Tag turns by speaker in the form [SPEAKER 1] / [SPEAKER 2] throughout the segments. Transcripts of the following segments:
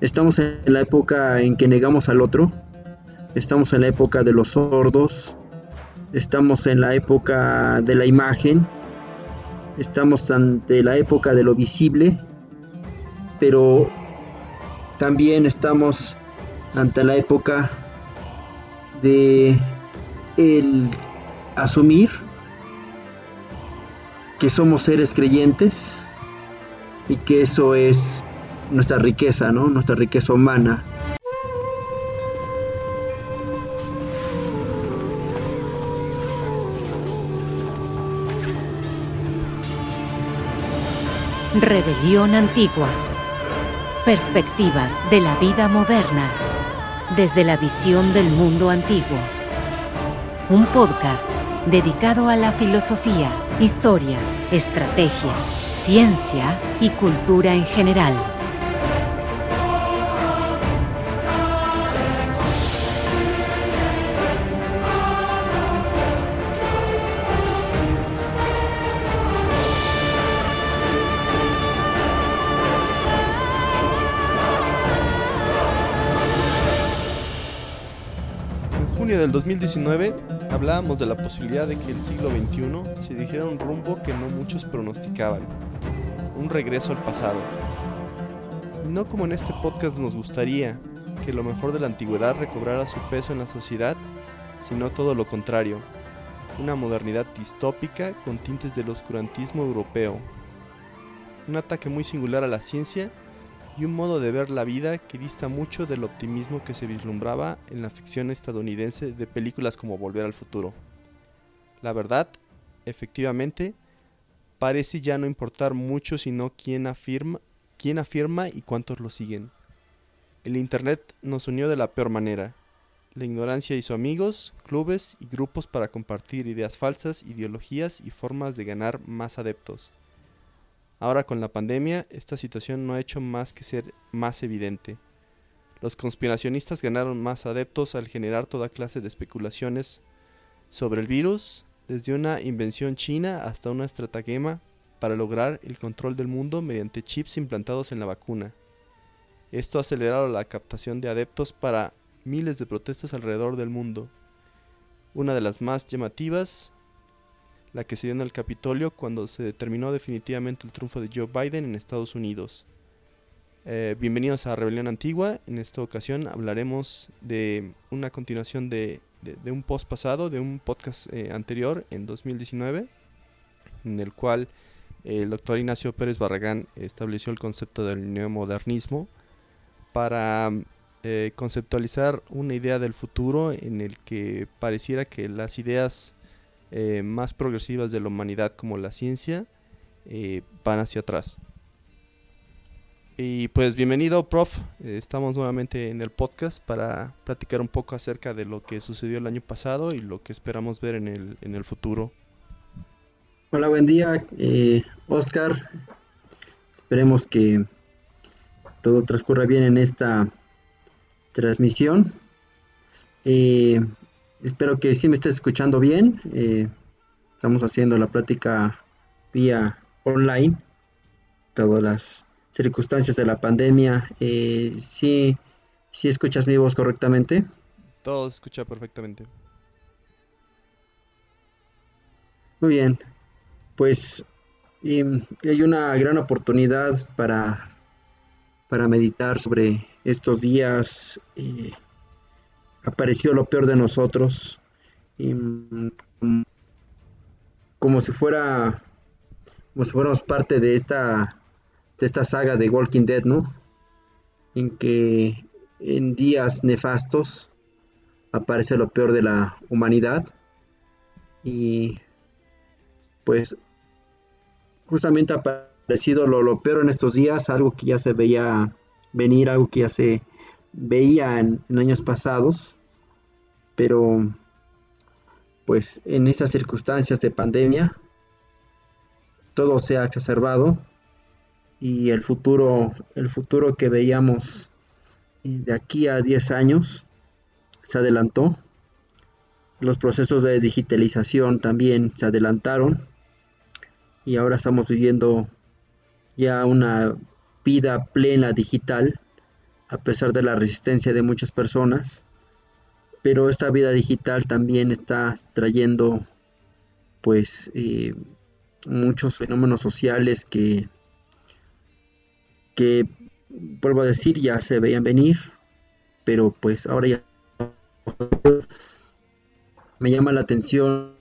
[SPEAKER 1] Estamos en la época en que negamos al otro. Estamos en la época de los sordos. Estamos en la época de la imagen. Estamos ante la época de lo visible. Pero también estamos ante la época de el asumir que somos seres creyentes y que eso es nuestra riqueza, ¿no? Nuestra riqueza humana.
[SPEAKER 2] Rebelión antigua. Perspectivas de la vida moderna desde la visión del mundo antiguo. Un podcast dedicado a la filosofía, historia, estrategia, ciencia y cultura en general.
[SPEAKER 3] Del 2019 hablábamos de la posibilidad de que el siglo XXI se dijera un rumbo que no muchos pronosticaban, un regreso al pasado. No como en este podcast nos gustaría que lo mejor de la antigüedad recobrara su peso en la sociedad, sino todo lo contrario, una modernidad distópica con tintes del oscurantismo europeo, un ataque muy singular a la ciencia y un modo de ver la vida que dista mucho del optimismo que se vislumbraba en la ficción estadounidense de películas como Volver al Futuro. La verdad, efectivamente, parece ya no importar mucho sino quién afirma, quién afirma y cuántos lo siguen. El Internet nos unió de la peor manera. La ignorancia hizo amigos, clubes y grupos para compartir ideas falsas, ideologías y formas de ganar más adeptos. Ahora con la pandemia, esta situación no ha hecho más que ser más evidente. Los conspiracionistas ganaron más adeptos al generar toda clase de especulaciones sobre el virus, desde una invención china hasta una estratagema para lograr el control del mundo mediante chips implantados en la vacuna. Esto ha acelerado la captación de adeptos para miles de protestas alrededor del mundo. Una de las más llamativas la que se dio en el Capitolio cuando se determinó definitivamente el triunfo de Joe Biden en Estados Unidos. Eh, bienvenidos a Rebelión Antigua. En esta ocasión hablaremos de una continuación de, un post pasado, de un podcast eh, anterior en 2019, en el cual el doctor Ignacio Pérez Barragán estableció el concepto del neomodernismo para eh, conceptualizar una idea del futuro en el que pareciera que las ideas eh, más progresivas de la humanidad como la ciencia eh, van hacia atrás. Y pues bienvenido, prof. Eh, estamos nuevamente en el podcast para platicar un poco acerca de lo que sucedió el año pasado y lo que esperamos ver en el, en el futuro.
[SPEAKER 1] Hola, buen día, Oscar. Esperemos que todo transcurra bien en esta transmisión. Espero que sí me estés escuchando bien. Eh, estamos haciendo la plática vía online. Todas las circunstancias de la pandemia. Eh, sí, sí escuchas mi voz correctamente.
[SPEAKER 3] Todo se escucha perfectamente.
[SPEAKER 1] Muy bien. Pues hay una gran oportunidad para, para meditar sobre estos días. Eh, apareció lo peor de nosotros. Y, como si fuera como si fuéramos parte de esta de esta saga de Walking Dead, ¿no? En que en días nefastos aparece lo peor de la humanidad y pues justamente ha aparecido lo, lo peor en estos días, algo que ya se veía venir, algo que ya se veía en, años pasados, pero pues en esas circunstancias de pandemia todo se ha exacerbado y el futuro, el futuro que veíamos de aquí a 10 años se adelantó. Los procesos de digitalización también se adelantaron y ahora estamos viviendo ya una vida plena digital a pesar de la resistencia de muchas personas. Pero esta vida digital también está trayendo pues eh, muchos fenómenos sociales que, que, vuelvo a decir, ya se veían venir, pero pues ahora ya me llama la atención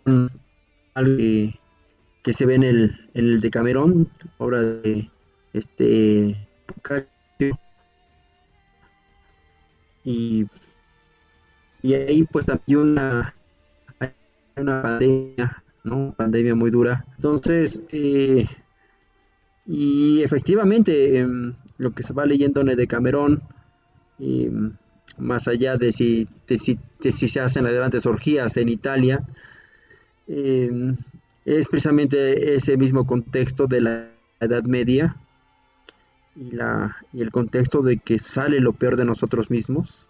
[SPEAKER 1] algo que, se ve en el, en el Decamerón, obra de este y, y ahí pues hay una, una pandemia, ¿no? Pandemia muy dura. Entonces, eh, y efectivamente, em, lo que se va leyendo en el Decamerón, em, más allá de si, de si, si, se hacen las grandes orgías en Italia, em, es precisamente ese mismo contexto de la Edad Media, y, la, y el contexto de que sale lo peor de nosotros mismos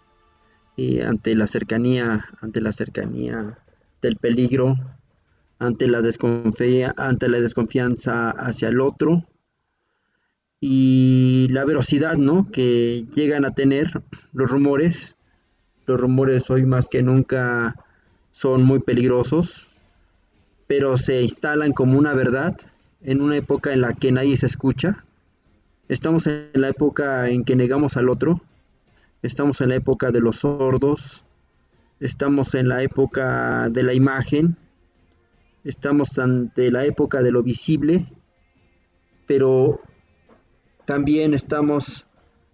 [SPEAKER 1] y ante la cercanía, ante la cercanía del peligro, ante la, ante la desconfianza hacia el otro y la velocidad ¿no? que llegan a tener los rumores. Los rumores hoy más que nunca son muy peligrosos, pero se instalan como una verdad en una época en la que nadie se escucha Estamos en la época en que negamos al otro, estamos en la época de los sordos, estamos en la época de la imagen, estamos ante la época de lo visible, pero también estamos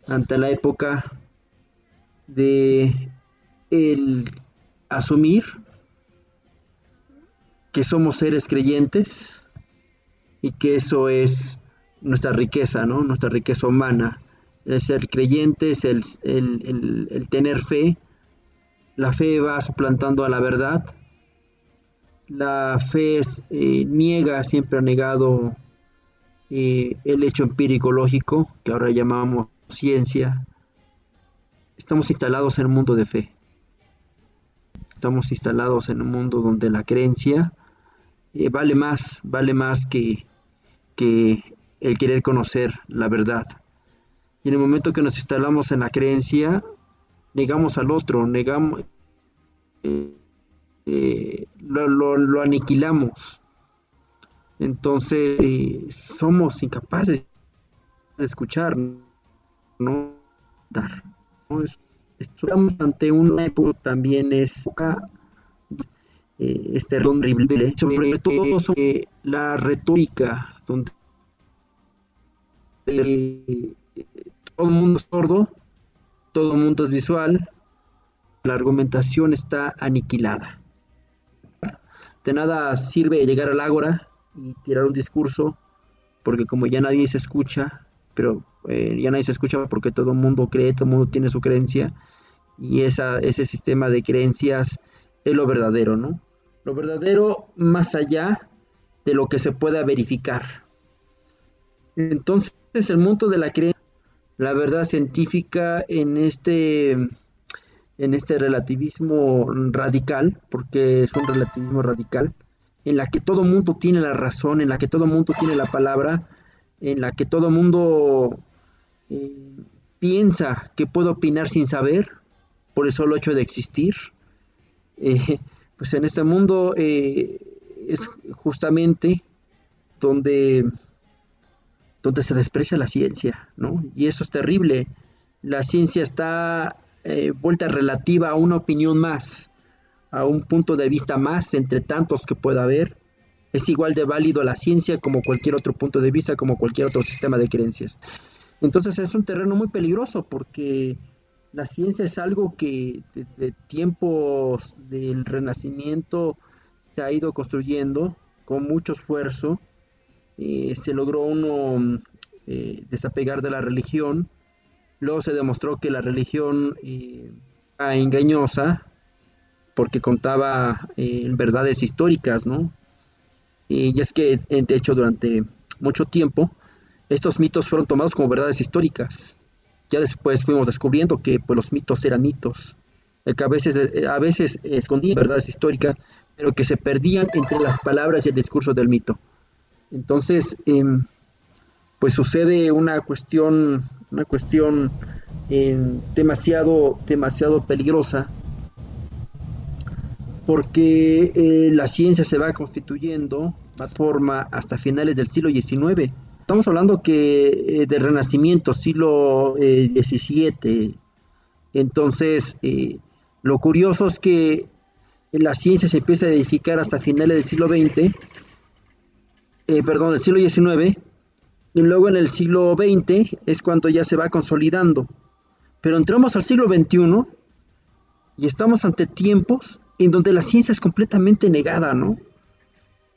[SPEAKER 1] ante la época de el asumir que somos seres creyentes y que eso es nuestra riqueza, ¿no? Nuestra riqueza humana. El ser creyente es el, tener fe. La fe va suplantando a la verdad. La fe eh, niega, siempre ha negado eh, el hecho empírico lógico, que ahora llamamos ciencia. Estamos instalados en un mundo de fe. Estamos instalados en un mundo donde la creencia eh, vale más, vale más que, que el querer conocer la verdad. Y en el momento que nos instalamos en la creencia, negamos al otro, negamos, eh, eh, lo, aniquilamos. Entonces eh, somos incapaces de escuchar, no dar. Estamos ante una época también es este horrible, sobre todo sobre la retórica, donde todo el mundo es sordo, todo el mundo es visual, la argumentación está aniquilada. De nada sirve llegar al ágora y tirar un discurso, porque como ya nadie se escucha, pero eh, ya nadie se escucha porque todo el mundo cree, todo el mundo tiene su creencia, y esa, ese sistema de creencias es lo verdadero, ¿no? Lo verdadero más allá de lo que se pueda verificar. Entonces, es el mundo de la creencia, la verdad científica en este, en este relativismo radical, porque es un relativismo radical, en la que todo mundo tiene la razón, en la que todo mundo tiene la palabra, en la que todo mundo eh, piensa que puede opinar sin saber por el solo hecho de existir. Eh, pues en este mundo eh, es justamente donde donde se desprecia la ciencia, ¿no? Y eso es terrible. La ciencia está eh, vuelta relativa a una opinión más, a un punto de vista más entre tantos que pueda haber. Es igual de válido la ciencia como cualquier otro punto de vista, como cualquier otro sistema de creencias. Entonces es un terreno muy peligroso porque la ciencia es algo que desde tiempos del Renacimiento se ha ido construyendo con mucho esfuerzo eh, se logró uno eh, desapegar de la religión, luego se demostró que la religión eh, era engañosa porque contaba verdades históricas, ¿no? Y es que, de hecho, durante mucho tiempo, estos mitos fueron tomados como verdades históricas. Ya después fuimos descubriendo que pues, los mitos eran mitos, que a veces, a veces escondían verdades históricas, pero que se perdían entre las palabras y el discurso del mito. Entonces, em, pues sucede una cuestión, una cuestión demasiado, demasiado peligrosa porque eh, la ciencia se va constituyendo de forma hasta finales del siglo XIX. Estamos hablando que eh, del Renacimiento, siglo XVII. Eh, Entonces, lo curioso es que la ciencia se empieza a edificar hasta finales del siglo XX, perdón, del siglo XIX, y luego en el siglo XX es cuando ya se va consolidando. Pero entramos al siglo XXI y estamos ante tiempos en donde la ciencia es completamente negada, ¿no?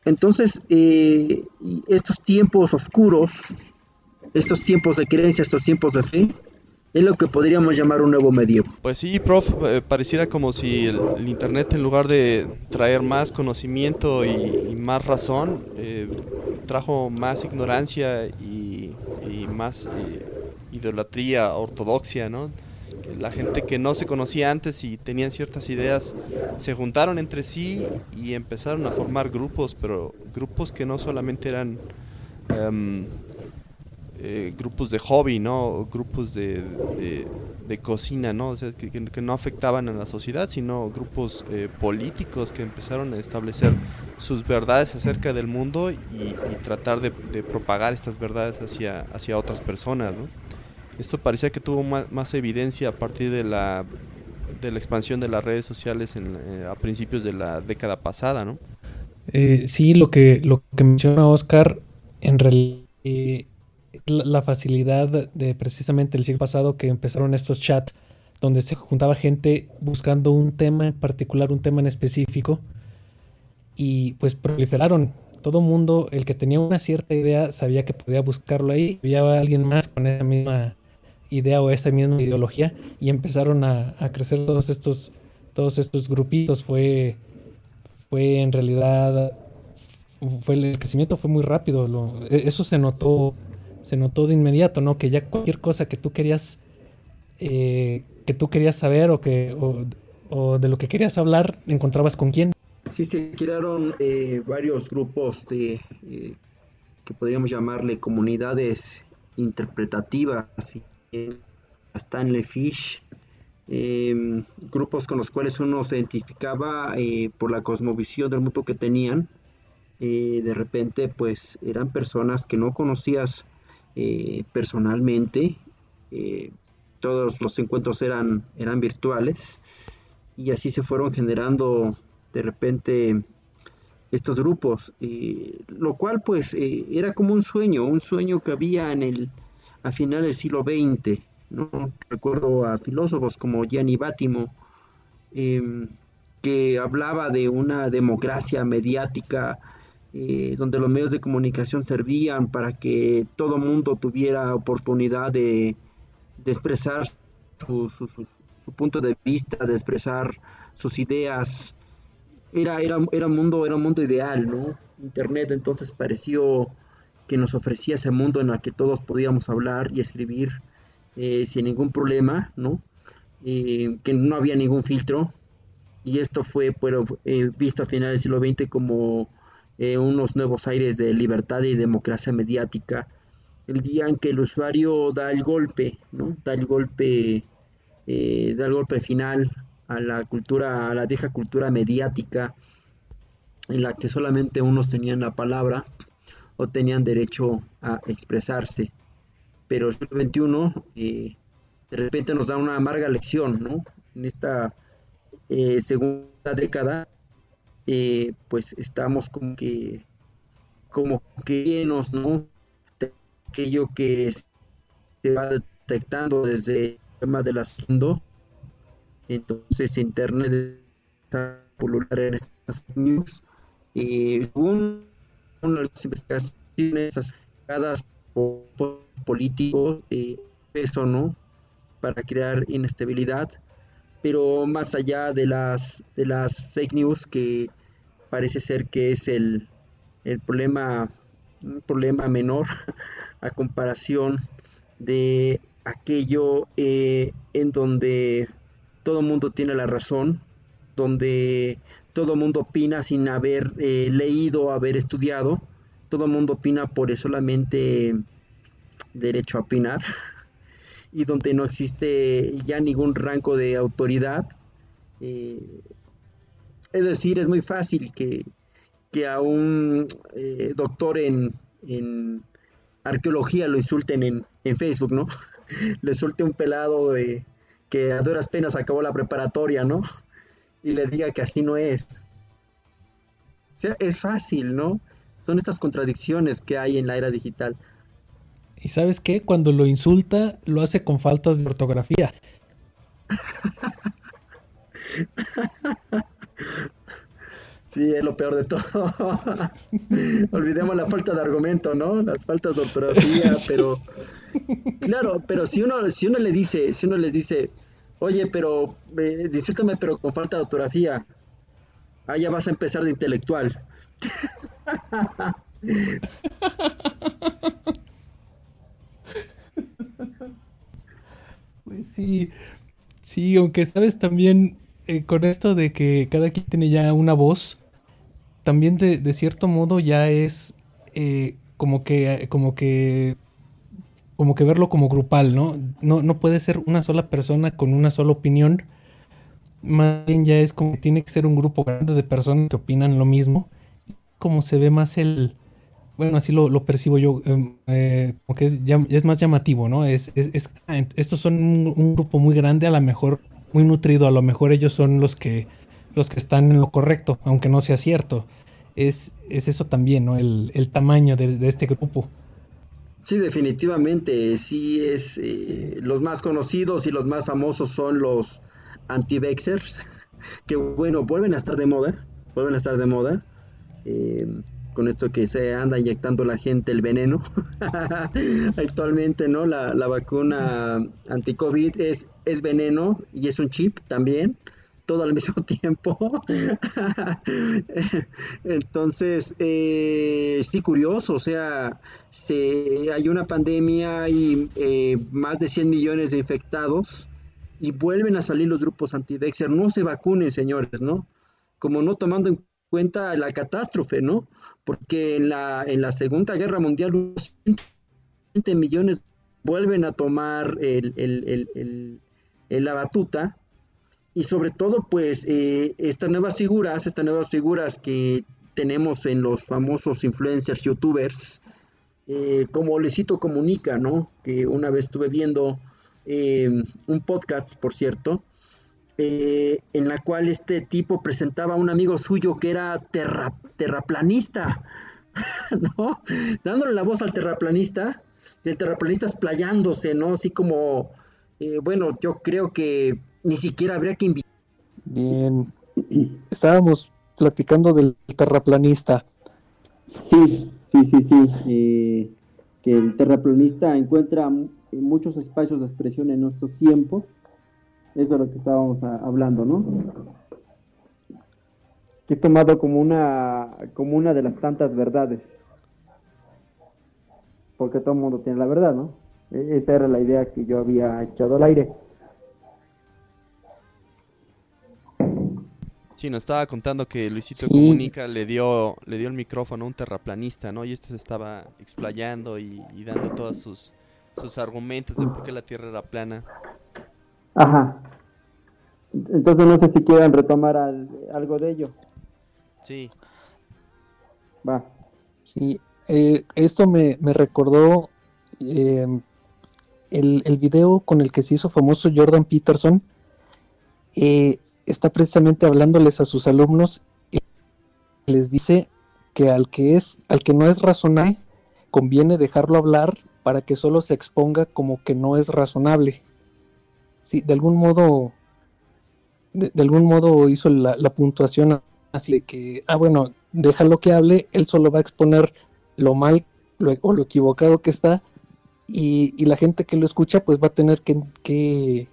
[SPEAKER 1] Entonces, eh, estos tiempos oscuros, estos tiempos de creencia, estos tiempos de fe, es lo que podríamos llamar un nuevo medievo.
[SPEAKER 3] Pues sí, prof, eh, pareciera como si el, Internet en lugar de traer más conocimiento y, más razón, eh, trajo más ignorancia y, más idolatría, ortodoxia, ¿no? la gente que no se conocía antes y tenían ciertas ideas se juntaron entre sí y empezaron a formar grupos, pero grupos que no solamente eran em, eh, grupos de hobby, ¿no? Grupos de, cocina, ¿no? O sea, que, no afectaban a la sociedad, sino grupos eh, políticos que empezaron a establecer sus verdades acerca del mundo y, tratar de, propagar estas verdades hacia, hacia otras personas, ¿no? Esto parecía que tuvo más, evidencia a partir de la, de la expansión de las redes sociales eh, a principios de la década pasada, ¿no?
[SPEAKER 4] Sí, lo que, lo que menciona Oscar, en realidad, la, facilidad de precisamente el siglo pasado que empezaron estos chats donde se juntaba gente buscando un tema en particular, un tema en específico, y pues proliferaron. Todo mundo, el que tenía una cierta idea, sabía que podía buscarlo ahí. Había alguien más con esa misma idea o esta misma ideología y empezaron a, crecer todos estos, todos estos grupitos. Fue, fue en realidad, fue el crecimiento fue muy rápido. E, eso se notó, se notó de inmediato, ¿no? Que ya cualquier cosa que tú querías, eh, que tú querías saber o que o, de lo que querías hablar, encontrabas con quién.
[SPEAKER 1] Sí, se crearon eh, varios grupos de eh, que podríamos llamarle comunidades interpretativas Stanley Fish, em, grupos con los cuales uno se identificaba eh, por la cosmovisión del mundo que tenían. Eh, de repente, pues eran personas que no conocías eh, personalmente. todos los encuentros eran, eran virtuales y así se fueron generando de repente estos grupos, lo cual pues era como un sueño, un sueño que había en el, a finales del siglo XX. ¿no? Recuerdo a filósofos como Gianni Bátimo, em, que hablaba de una democracia mediática eh, donde los medios de comunicación servían para que todo mundo tuviera oportunidad de, expresar su, punto de vista, de expresar sus ideas. Era, era, era, un mundo, era un mundo ideal, ¿no? Internet entonces pareció que nos ofrecía ese mundo en el que todos podíamos hablar y escribir eh, sin ningún problema, ¿no? Eh, que no había ningún filtro. Y esto fue eh, visto a finales del siglo XX como unos nuevos aires de libertad y democracia mediática. El día en que el usuario da el golpe, ¿no? Da el golpe, da el golpe final a la cultura, a la vieja cultura mediática, en la que solamente unos tenían la palabra o tenían derecho a expresarse. Pero el siglo XXI eh, de repente nos da una amarga lección, ¿no? En esta eh, segunda década, eh, pues estamos como que, como que llenos, ¿no? De aquello que se va detectando desde el tema de la haciendo. Entonces, Internet está popular en estas news. según las investigaciones asociadas por políticos, eh, eso no, para crear inestabilidad, pero más allá de las, de las fake news, que parece ser que es el, el problema, un problema menor a comparación de aquello eh, en donde todo el mundo tiene la razón, donde todo el mundo opina sin haber eh, leído, haber estudiado, todo el mundo opina por solamente derecho a opinar. y donde no existe ya ningún rango de autoridad. Eh, es decir, es muy fácil que, a un eh, doctor en, arqueología lo insulten en, en Facebook, ¿no? le suelte un pelado de que a duras penas acabó la preparatoria, ¿no? Y le diga que así no es. O sea, es fácil, ¿no? Son estas contradicciones que hay en la era digital.
[SPEAKER 4] Y sabes qué, cuando lo insulta, lo hace con faltas de ortografía.
[SPEAKER 1] Sí, es lo peor de todo. Olvidemos la falta de argumento, ¿no? Las faltas de ortografía, pero claro, pero si uno si uno le dice, si uno les dice, "Oye, pero eh, pero con falta de ortografía." Ah, ya vas a empezar de intelectual.
[SPEAKER 4] Pues sí, sí, aunque sabes también eh, con esto de que cada quien tiene ya una voz, también de, cierto modo ya es eh, como que como que como que verlo como grupal, ¿no? ¿no? No puede ser una sola persona con una sola opinión. Más bien ya es como que tiene que ser un grupo grande de personas que opinan lo mismo. Como se ve más el, bueno, así lo, percibo yo, em, eh, como que es, es, más llamativo, ¿no? Es, es, estos son un, grupo muy grande, a lo mejor muy nutrido, a lo mejor ellos son los que, los que están en lo correcto, aunque no sea cierto es, eso también, ¿no? El, tamaño de, este grupo.
[SPEAKER 1] Sí, definitivamente, sí es, eh, los más conocidos y los más famosos son los anti-vexers, que bueno, vuelven a estar de moda, vuelven a estar de moda, eh, con esto que se anda inyectando la gente el veneno. Actualmente, ¿no? La, la vacuna anti-COVID es, es veneno y es un chip también todo al mismo tiempo. Entonces, eh, sí, curioso, o sea, se, hay una pandemia y eh, más de 100 millones de infectados y vuelven a salir los grupos anti-Dexter. No se vacunen, señores, ¿no? Como no tomando en cuenta la catástrofe, ¿no? Porque en la, en la Segunda Guerra Mundial, 120 millones vuelven a tomar el, el, la batuta y sobre todo pues eh, estas nuevas figuras, estas nuevas figuras que tenemos en los famosos influencers, youtubers, eh, como Lecito Comunica, ¿no? Que una vez estuve viendo em, un podcast, por cierto, eh, en la cual este tipo presentaba a un amigo suyo que era terraplanista, ¿no? Dándole la voz al terraplanista, y el terraplanista explayándose, ¿no? Así como, bueno, yo creo que ni siquiera habría que invitar.
[SPEAKER 4] Bien. Estábamos platicando del terraplanista.
[SPEAKER 1] Sí, sí, sí, sí. Eh, que el terraplanista encuentra muchos espacios de expresión en nuestros tiempos. Eso es lo que estábamos hablando, ¿no? Que es tomado como una, como una de las tantas verdades. Porque todo el mundo tiene la verdad, ¿no? E-, esa era la idea que yo había echado al aire.
[SPEAKER 3] Sí, nos estaba contando que Luisito Comunica le dio, le dio el micrófono a un terraplanista, ¿no? Y este se estaba explayando y, dando todos sus, sus argumentos de por qué la Tierra era plana.
[SPEAKER 1] Ajá. Entonces no sé si quieran retomar algo de ello.
[SPEAKER 3] Sí.
[SPEAKER 4] Va. Sí, eh, esto me, recordó eh, el, el, video con el que se hizo famoso Jordan Peterson. Eh, está precisamente hablándoles a sus alumnos y les dice que al que es, al que no es razonable, conviene dejarlo hablar para que solo se exponga como que no es razonable. Sí, de algún modo, de, algún modo hizo la, puntuación así de que, ah, bueno, déjalo que hable, él solo va a exponer lo mal o lo equivocado que está y, y, la gente que lo escucha pues va a tener que, que,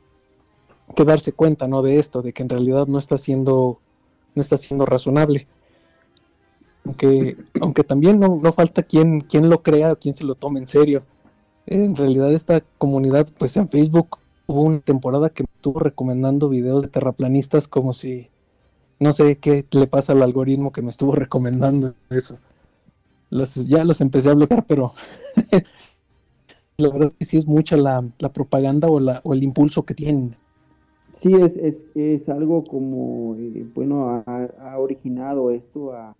[SPEAKER 4] que darse cuenta, ¿no? De esto, de que en realidad no está siendo, no está siendo razonable. Aunque, aunque también no, falta quien, quien lo crea, quien se lo tome en serio. En realidad esta comunidad, pues en Facebook hubo una temporada que me estuvo recomendando videos de terraplanistas como si, no sé qué le pasa al algoritmo que me estuvo recomendando eso. Ya los empecé a bloquear, pero la verdad que sí es mucha la, propaganda o, la, o el impulso que tienen.
[SPEAKER 1] Sí, es, es, es algo como, eh, bueno, ha, originado esto a,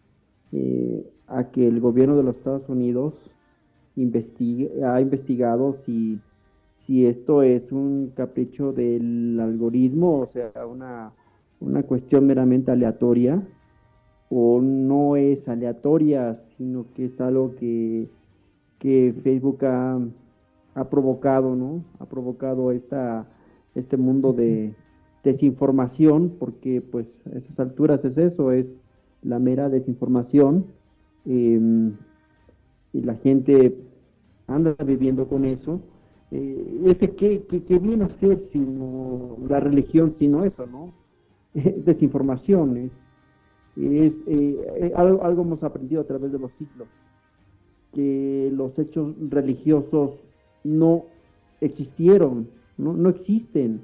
[SPEAKER 1] eh, que el gobierno de los Estados Unidos investigue, ha investigado si, si esto es un capricho del algoritmo, o sea, una, una cuestión meramente aleatoria, o no es aleatoria, sino que es algo que, que Facebook ha, ha provocado, ¿no? Ha provocado esta, este mundo de desinformación, porque pues a esas alturas es eso, es la mera desinformación. Em, y la gente anda viviendo con eso. Eh, ese que, que, viene a ser sino la religión, sino eso, ¿no? desinformación, es, es eh, algo, algo hemos aprendido a través de los siglos, que los hechos religiosos no existieron, no, no existen.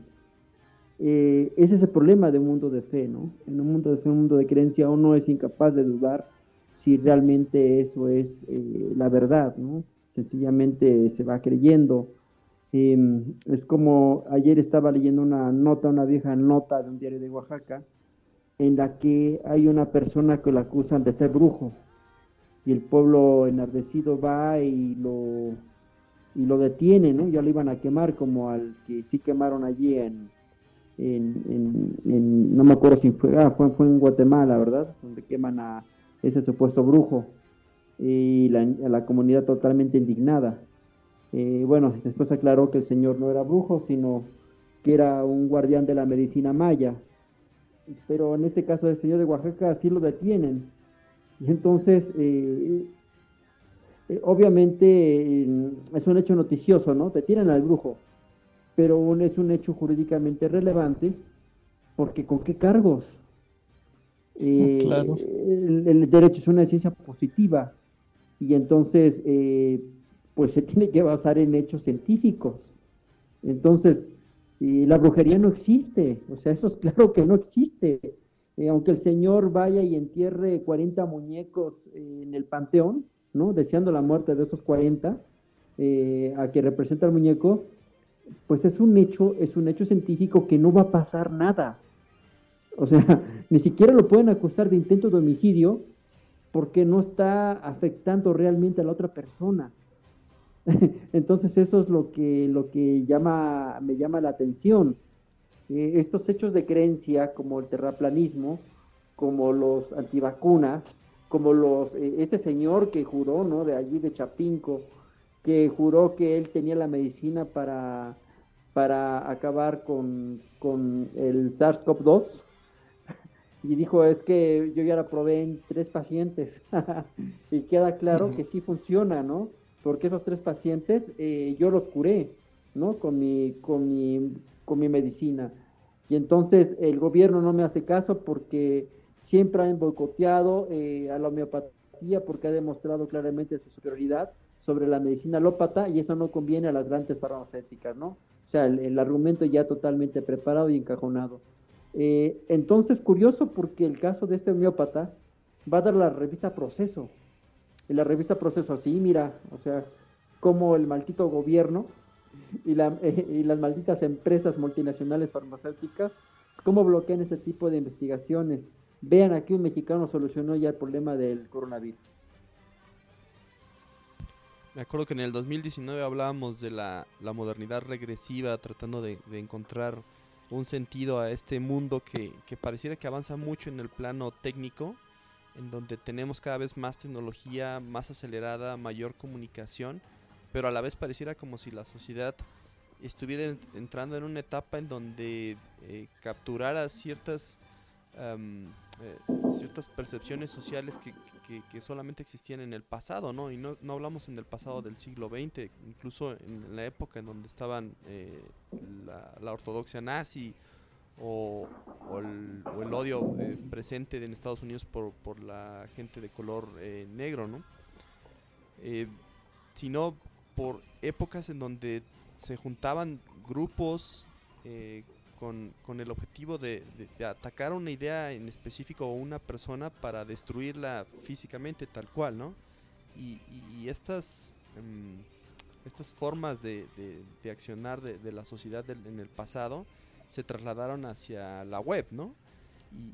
[SPEAKER 1] Eh, ese es el problema de un mundo de fe, ¿no? En un mundo de fe, un mundo de creencia, uno es incapaz de dudar si realmente eso es eh, la verdad, ¿no? Sencillamente se va creyendo. Em, es como ayer estaba leyendo una nota, una vieja nota de un diario de Oaxaca, en la que hay una persona que lo acusan de ser brujo y el pueblo enardecido va y lo y lo detiene, ¿no? Ya lo iban a quemar como al que sí quemaron allí en, en, no me acuerdo si fue, ah, fue, fue, en Guatemala, ¿verdad? Donde queman a ese supuesto brujo y la, la comunidad totalmente indignada. Eh, bueno, después aclaró que el señor no era brujo, sino que era un guardián de la medicina maya. Pero en este caso del señor de Oaxaca sí lo detienen. Y entonces eh, eh, obviamente es un hecho noticioso, ¿no? Te tiran al brujo, pero es un hecho jurídicamente relevante porque ¿con qué cargos? Eh, el, derecho es una ciencia positiva y entonces eh, pues se tiene que basar en hechos científicos. Entonces, la brujería no existe, o sea, eso es claro que no existe. aunque el Señor vaya y entierre 40 muñecos en el panteón, ¿no? Deseando la muerte de esos 40, eh, a que representa el muñeco, pues es un hecho, es un hecho científico que no va a pasar nada. O sea, ni siquiera lo pueden acusar de intento de homicidio porque no está afectando realmente a la otra persona. Entonces eso es lo que, lo que llama, me llama la atención. Eh, estos hechos de creencia como el terraplanismo, como los antivacunas, como los, eh, ese señor que juró, ¿no? De allí de Chapinco, que juró que él tenía la medicina para, para acabar con, con el SARS-CoV-2 y dijo es que yo ya la probé en tres pacientes y queda claro que sí funciona, ¿no? Porque esos tres pacientes eh, yo los curé, ¿no? Con mi, con mi, con mi medicina. Y entonces el gobierno no me hace caso porque siempre han boicoteado eh, a la homeopatía porque ha demostrado claramente su superioridad sobre la medicina alópata y eso no conviene a las grandes farmacéuticas, ¿no? O sea, el, argumento ya totalmente preparado y encajonado. Eh, entonces, curioso porque el caso de este homeópata va a dar la revista Proceso. En la revista Proceso, así, mira, o sea, como el maldito gobierno y, la, y las malditas empresas multinacionales farmacéuticas, cómo bloquean ese tipo de investigaciones Vean, aquí un mexicano solucionó ya el problema del coronavirus.
[SPEAKER 3] Me acuerdo que en el 2019 hablábamos de la, modernidad regresiva, tratando de, encontrar un sentido a este mundo que, pareciera que avanza mucho en el plano técnico, en donde tenemos cada vez más tecnología, más acelerada, mayor comunicación, pero a la vez pareciera como si la sociedad estuviera entrando en una etapa en donde eh, capturara ciertas eh, ciertas percepciones sociales que, solamente existían en el pasado, ¿no? Y no, no, hablamos en el pasado del siglo XX, incluso en la época en donde estaban eh, la, ortodoxia nazi o, el, odio eh, presente en Estados Unidos por, por la gente de color negro, ¿no? sino por épocas en donde se juntaban grupos con, el objetivo de, atacar una idea en específico o una persona para destruirla físicamente tal cual, ¿no? Y, estas, em, estas formas de, accionar de, la sociedad en el pasado se trasladaron hacia la web, ¿no?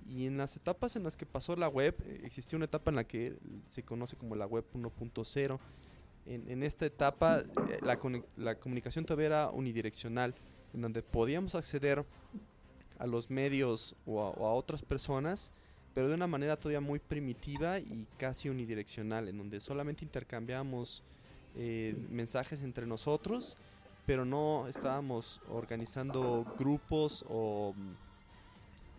[SPEAKER 3] Y, en las etapas en las que pasó la web, eh, existió una etapa en la que se conoce como la web 1.0. En, esta etapa eh, la, comunicación todavía era unidireccional, en donde podíamos acceder a los medios o a, otras personas, pero de una manera todavía muy primitiva y casi unidireccional, en donde solamente intercambiábamos eh, mensajes entre nosotros, pero no estábamos organizando grupos o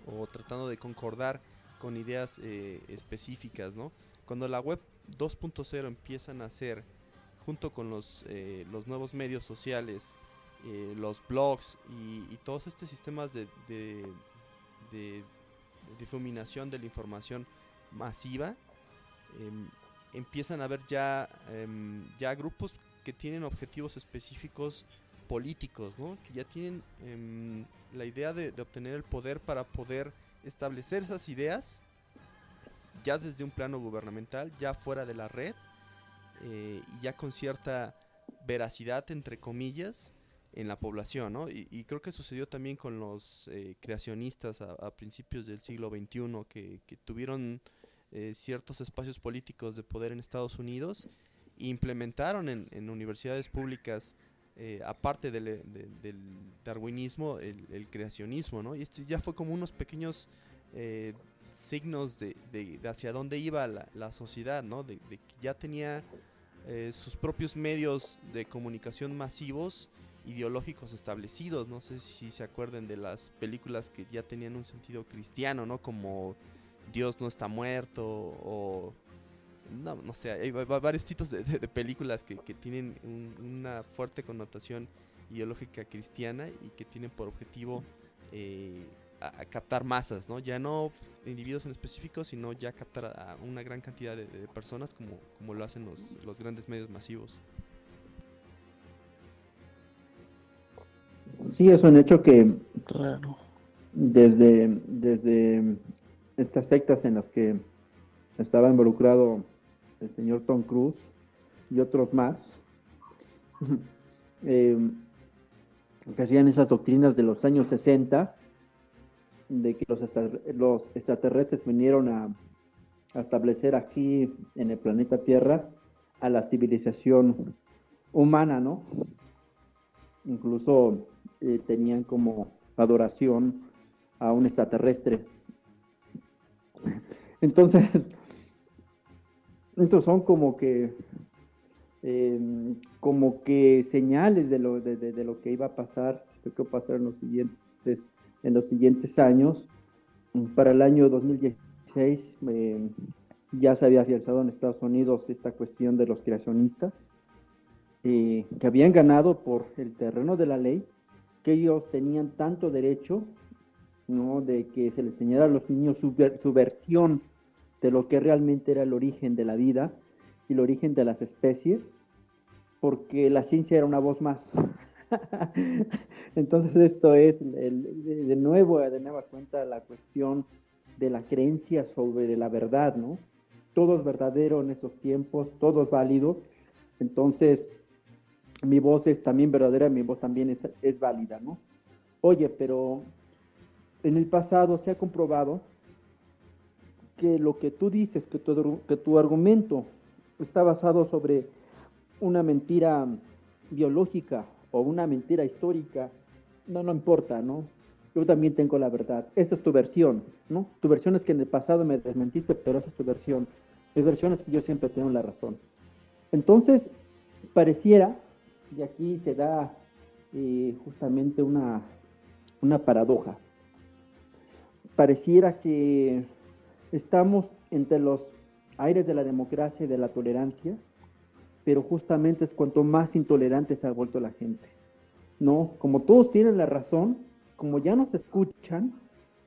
[SPEAKER 3] o tratando de concordar con ideas eh, específicas, ¿no? Cuando la web 2.0 empieza a nacer junto con los, eh, los nuevos medios sociales, eh, los blogs y, todos estos sistemas de, difuminación de la información masiva, em, empiezan a haber ya, em, ya grupos que tienen objetivos específicos políticos, ¿no? que ya tienen em, la idea de, obtener el poder para poder establecer esas ideas ya desde un plano gubernamental, ya fuera de la red, eh, y ya con cierta veracidad, entre comillas, en la población, ¿no? Y, creo que sucedió también con los eh, creacionistas a, principios del siglo XXI, que, tuvieron eh, ciertos espacios políticos de poder en Estados Unidos implementaron en universidades públicas eh, aparte del, darwinismo, el, creacionismo, ¿no? Y este ya fue como unos pequeños eh, signos de, hacia dónde iba la, sociedad, ¿no? De, que ya tenía eh, sus propios medios de comunicación masivos ideológicos establecidos. No sé si se acuerdan de las películas que ya tenían un sentido cristiano, ¿no? Como Dios no está muerto o no, no sé, hay varios tipos de, películas que, tienen una fuerte connotación ideológica cristiana y que tienen por objetivo eh, a, captar masas, ¿no? Ya no individuos en específico, sino ya captar a, una gran cantidad de, personas como, como, lo hacen los, los grandes medios masivos.
[SPEAKER 1] Sí, es un hecho que claro. desde, desde estas sectas en las que estaba involucrado el señor Tom Cruise y otros más, eh, que hacían esas doctrinas de los años 60, de que los, los extraterrestres vinieron a, establecer aquí en el planeta Tierra a la civilización humana, ¿no? Incluso eh, tenían como adoración a un extraterrestre. Entonces, estos son como que em, como que señales de lo, de, lo que iba a pasar, lo que va a pasar en los siguientes, en los siguientes años. Para el año 2016 em, ya se había afianzado en Estados Unidos esta cuestión de los creacionistas, eh, que habían ganado por el terreno de la ley, que ellos tenían tanto derecho ¿no? de que se les enseñara a los niños su, su versión de lo que realmente era el origen de la vida y el origen de las especies, porque la ciencia era una voz más. Entonces esto es de nuevo, de nueva cuenta, la cuestión de la creencia sobre la verdad, ¿no? Todo es verdadero en esos tiempos, todo es válido. Entonces, mi voz es también verdadera, mi voz también es, es válida, ¿no? Oye, pero en el pasado se ha comprobado que lo que tú dices, que tu, que tu argumento está basado sobre una mentira biológica o una mentira histórica, no, no importa, ¿no? Yo también tengo la verdad. Esa es tu versión, ¿no? Tu versión es que en el pasado me desmentiste, pero esa es tu versión. Mi versión es que yo siempre tengo la razón. Entonces, pareciera, y aquí se da eh, justamente una, una paradoja, pareciera que Estamos entre los aires de la democracia y de la tolerancia, pero justamente es cuanto más intolerante se ha vuelto la gente. ¿No? Como todos tienen la razón, como ya no se escuchan,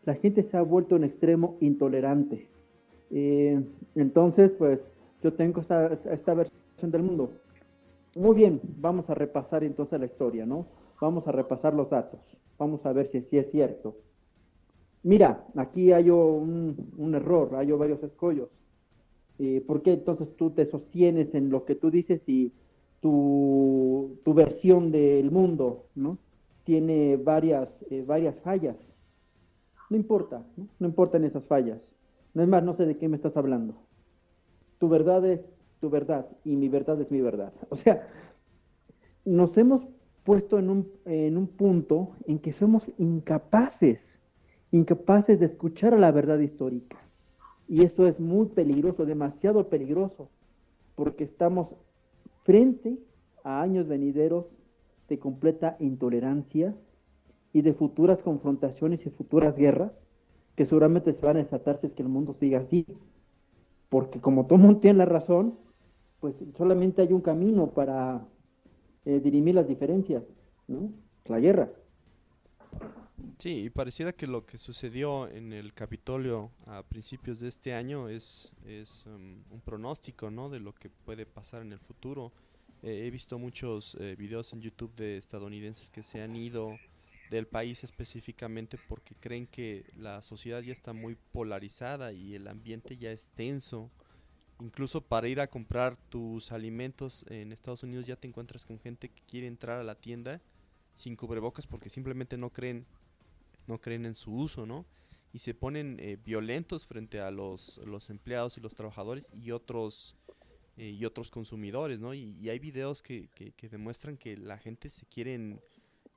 [SPEAKER 1] la gente se ha vuelto en extremo intolerante. Eh, entonces, pues yo tengo esta, esta versión del mundo. Muy bien, vamos a repasar entonces la historia, ¿no? Vamos a repasar los datos. Vamos a ver si, si es cierto mira, aquí hay un, error, hay varios escollos. Eh, ¿Por qué entonces tú te sostienes en lo que tú dices y, tu, tu versión del mundo. Tiene varias, eh, varias fallas. No importa, ¿no? no importan esas fallas. No es más, no sé de qué me estás hablando. Tu verdad es tu verdad y mi verdad es mi verdad. O sea, nos hemos puesto en un, en un punto en que somos incapaces, incapaces de escuchar a la verdad histórica. Y eso es muy peligroso, demasiado peligroso, porque estamos frente a años venideros de completa intolerancia y de futuras confrontaciones y futuras guerras que seguramente se van a desatar si es que el mundo siga así. Porque como todo mundo tiene la razón, pues solamente hay un camino para eh, dirimir las diferencias, ¿no? La guerra.
[SPEAKER 3] Sí, y pareciera que lo que sucedió en el Capitolio a principios de este año es, es um, un pronóstico, ¿no? De lo que puede pasar en el futuro. Eh, he visto muchos eh, videos en YouTube de estadounidenses que se han ido del país específicamente porque creen que la sociedad ya está muy polarizada y el ambiente ya es tenso. Incluso para ir a comprar tus alimentos en Estados Unidos ya te encuentras con gente que quiere entrar a la tienda sin cubrebocas porque simplemente no creen no creen en su uso, ¿no? Y se ponen eh, violentos frente a los, los, empleados y los trabajadores y otros eh, y otros consumidores, ¿no? Y, hay videos que, que, demuestran que la gente se quieren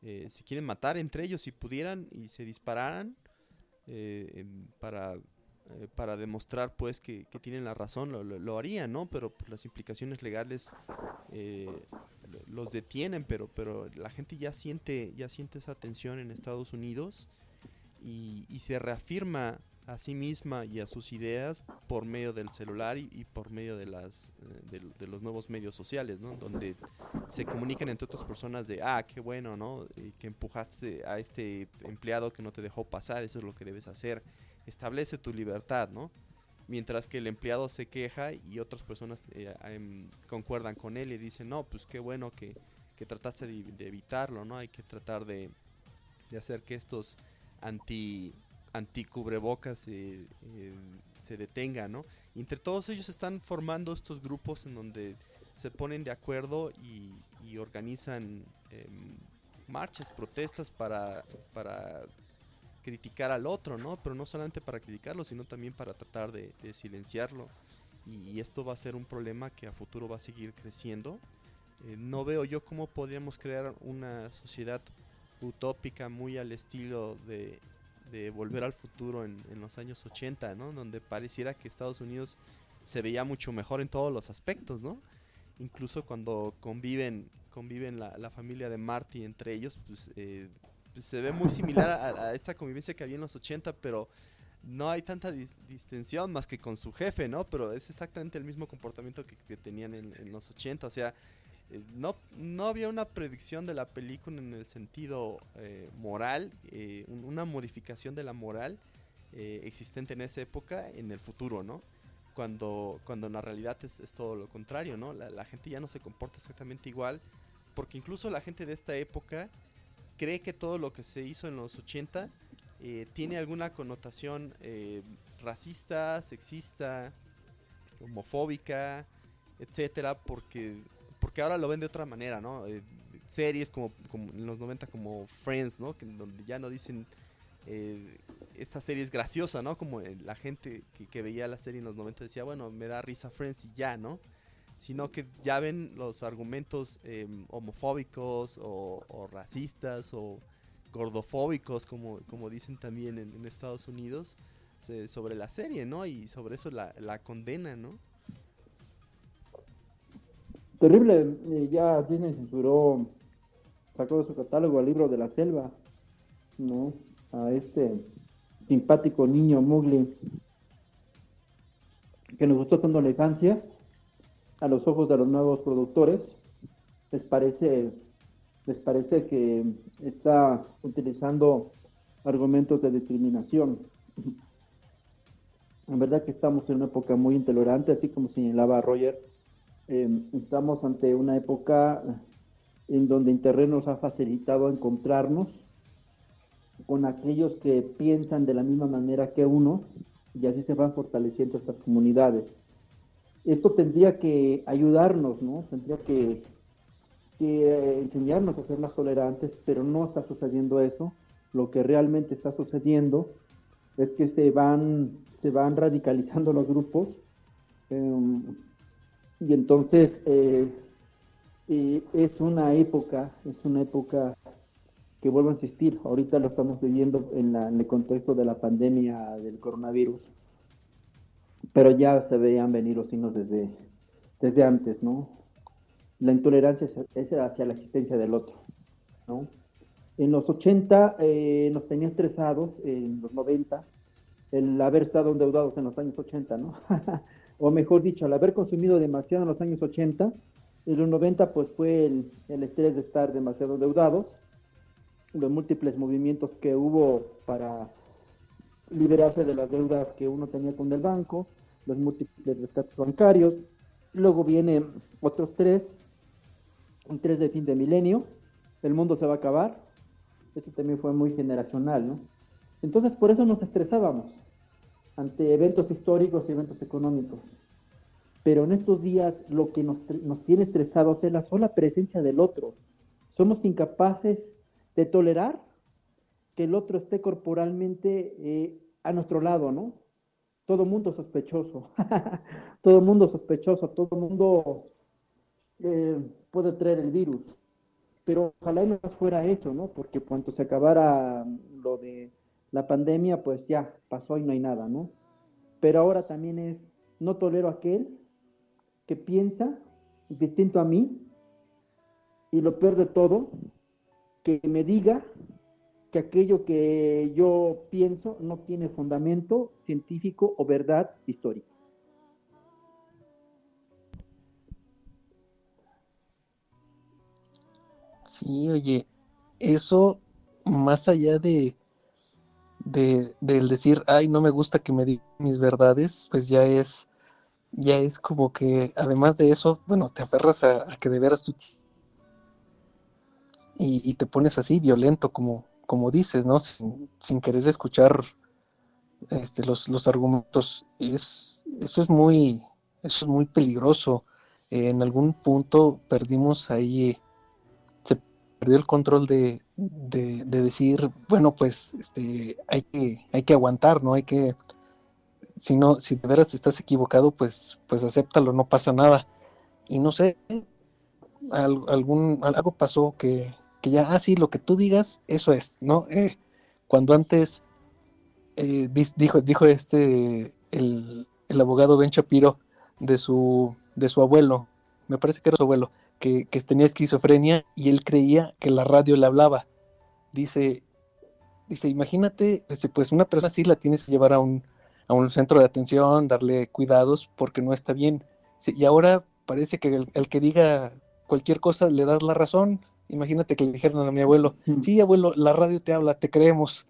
[SPEAKER 3] eh, se quieren matar entre ellos si pudieran y se dispararan para para demostrar pues que, que, tienen la razón lo, lo, harían no pero pues, las implicaciones legales los detienen, pero, pero la gente ya siente, ya siente esa tensión en Estados Unidos y, se reafirma a sí misma y a sus ideas por medio del celular y, por medio de las eh, de, los nuevos medios sociales, ¿no? Donde se comunican entre otras personas de, ah, qué bueno, ¿no? que empujaste a este empleado que no te dejó pasar, eso es lo que debes hacer. Establece tu libertad, ¿no? Mientras que el empleado se queja y otras personas eh, em, concuerdan con él y dicen, no, pues qué bueno que, que trataste de, evitarlo, ¿no? Hay que tratar de, de hacer que estos anti, anti cubrebocas eh, se detengan, ¿no? entre todos ellos están formando estos grupos en donde se ponen de acuerdo y, y organizan em, marchas, protestas para, para criticar al otro, ¿no? Pero no solamente para criticarlo, sino también para tratar de, silenciarlo. Y, esto va a ser un problema que a futuro va a seguir creciendo. Eh, no veo yo cómo podríamos crear una sociedad utópica muy al estilo de, volver al futuro en, los años 80, ¿no? Donde pareciera que Estados Unidos se veía mucho mejor en todos los aspectos, ¿no? Incluso cuando conviven, conviven la, familia de Marty entre ellos, pues eh, se ve muy similar a, esta convivencia que había en los 80, pero no hay tanta distensión más que con su jefe, ¿no? Pero es exactamente el mismo comportamiento que, tenían en, los 80, o sea, eh, no, no había una predicción de la película en el sentido eh, moral, eh, una modificación de la moral existente en esa época en el futuro, ¿no? Cuando, cuando en la realidad es, todo lo contrario, ¿no? La gente ya no se comporta exactamente igual, porque incluso la gente de esta época cree que todo lo que se hizo en los 80 eh, tiene alguna connotación eh, racista, sexista, homofóbica, etcétera, porque, porque ahora lo ven de otra manera, ¿no? Eh, series como, como, en los 90 como Friends, ¿no? Que, donde ya no dicen esta serie es graciosa, ¿no? Como la gente que, que, veía la serie en los 90 decía, bueno, me da risa Friends y ya, ¿no? Sino que ya ven los argumentos em, homofóbicos o, racistas o gordofóbicos, como, como dicen también en, Estados Unidos, sobre la serie, ¿no? Y sobre eso la, condena, ¿no?
[SPEAKER 1] Terrible, eh, ya Disney censuró, sacó de su catálogo el libro de la selva, ¿no? A este simpático niño Mowgli que nos gustó tanto la infancia a los ojos de los nuevos productores, les parece, les parece que está utilizando argumentos de discriminación. En verdad que estamos en una época muy intolerante, así como señalaba Roger. Em, estamos ante una época en donde Internet nos ha facilitado encontrarnos con aquellos que piensan de la misma manera que uno y así se van fortaleciendo estas comunidades esto tendría que ayudarnos, ¿no? Tendría que enseñarnos a ser más tolerantes, pero no está sucediendo eso. Lo que realmente está sucediendo es que se van, se van radicalizando los grupos em, y entonces eh, es una época, es una época que vuelvo a insistir, ahorita lo estamos viviendo en, en el contexto de la pandemia del coronavirus, pero ya se veían venir los signos desde, desde antes, ¿no? La intolerancia es hacia la existencia del otro, ¿no? En los 80 eh, nos tenía estresados, en los 90, el haber estado endeudados en los años 80, ¿no? o mejor dicho, al haber consumido demasiado en los años 80, en los 90 pues fue el, el estrés de estar demasiado endeudados, los múltiples movimientos que hubo para liberarse de las deudas que uno tenía con el banco, los múltiples rescates bancarios, luego vienen otros tres, un tres de fin de milenio, el mundo se va a acabar, eso también fue muy generacional, ¿no? Entonces por eso nos estresábamos ante eventos históricos y eventos económicos. Pero en estos días lo que nos, tiene estresados es la sola presencia del otro. Somos incapaces de tolerar que el otro esté corporalmente eh, a nuestro lado, ¿no? Todo mundo sospechoso, todo mundo sospechoso, todo mundo eh, puede traer el virus. Pero ojalá no fuera eso, ¿no? Porque cuando se acabara lo de la pandemia, pues ya pasó y no hay nada, ¿no? Pero ahora también es, no tolero a aquel que piensa distinto a mí y lo peor de todo, que me diga que aquello que yo pienso no tiene fundamento científico o verdad histórica.
[SPEAKER 4] Sí, oye, eso más allá de, de del decir, ay, no me gusta que me digan mis verdades, pues ya es, ya es como que, además de eso, bueno, te aferras a, que de veras tú y, te pones así violento, como, como dices, ¿no? Sin, querer escuchar este, los, los argumentos. Es, eso es muy, eso es muy peligroso. en algún punto perdimos ahí perdió el control de, decir, bueno, pues este, hay, que, hay que aguantar, ¿no? Hay que, si no, si de veras estás equivocado, pues, pues acéptalo, no pasa nada. Y no sé, algún, algo pasó que, que ya, ah, sí, lo que tú digas, eso es, ¿no? Eh, cuando antes eh, dijo, dijo este, el, el abogado Ben Shapiro de su, de su abuelo, me parece que era su abuelo, que, tenía esquizofrenia y él creía que la radio le hablaba. Dice, dice, imagínate, pues, pues una persona así la tienes que llevar a un, a un centro de atención, darle cuidados porque no está bien. y ahora parece que el, que diga cualquier cosa le das la razón. Imagínate que le dijeron a mi abuelo, sí, abuelo, la radio te habla, te creemos.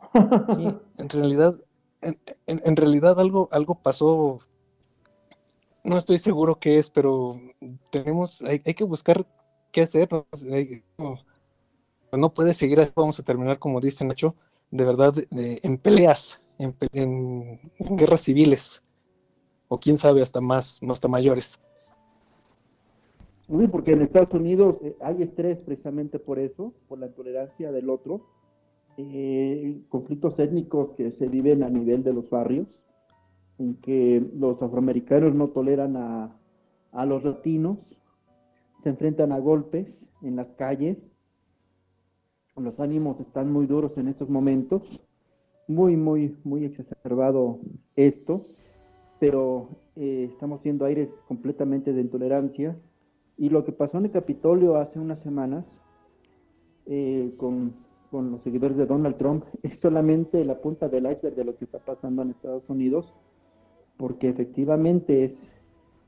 [SPEAKER 4] en realidad, en, en, realidad algo, algo pasó no estoy seguro qué es, pero tenemos, hay, que buscar qué hacer. No, puede seguir así, vamos a terminar, como dice Nacho, de verdad, en peleas, en, guerras civiles, o quién sabe, hasta más, hasta mayores.
[SPEAKER 1] Sí, porque en Estados Unidos eh, hay estrés precisamente por eso, por la intolerancia del otro, eh, conflictos étnicos que se viven a nivel de los barrios, en que los afroamericanos no toleran a, los latinos, se enfrentan a golpes en las calles, los ánimos están muy duros en estos momentos, muy, muy, muy exacerbado esto, pero eh, estamos viendo aires completamente de intolerancia. Y lo que pasó en el Capitolio hace unas semanas eh, con, con, los seguidores de Donald Trump es solamente la punta del iceberg de lo que está pasando en Estados Unidos porque efectivamente es,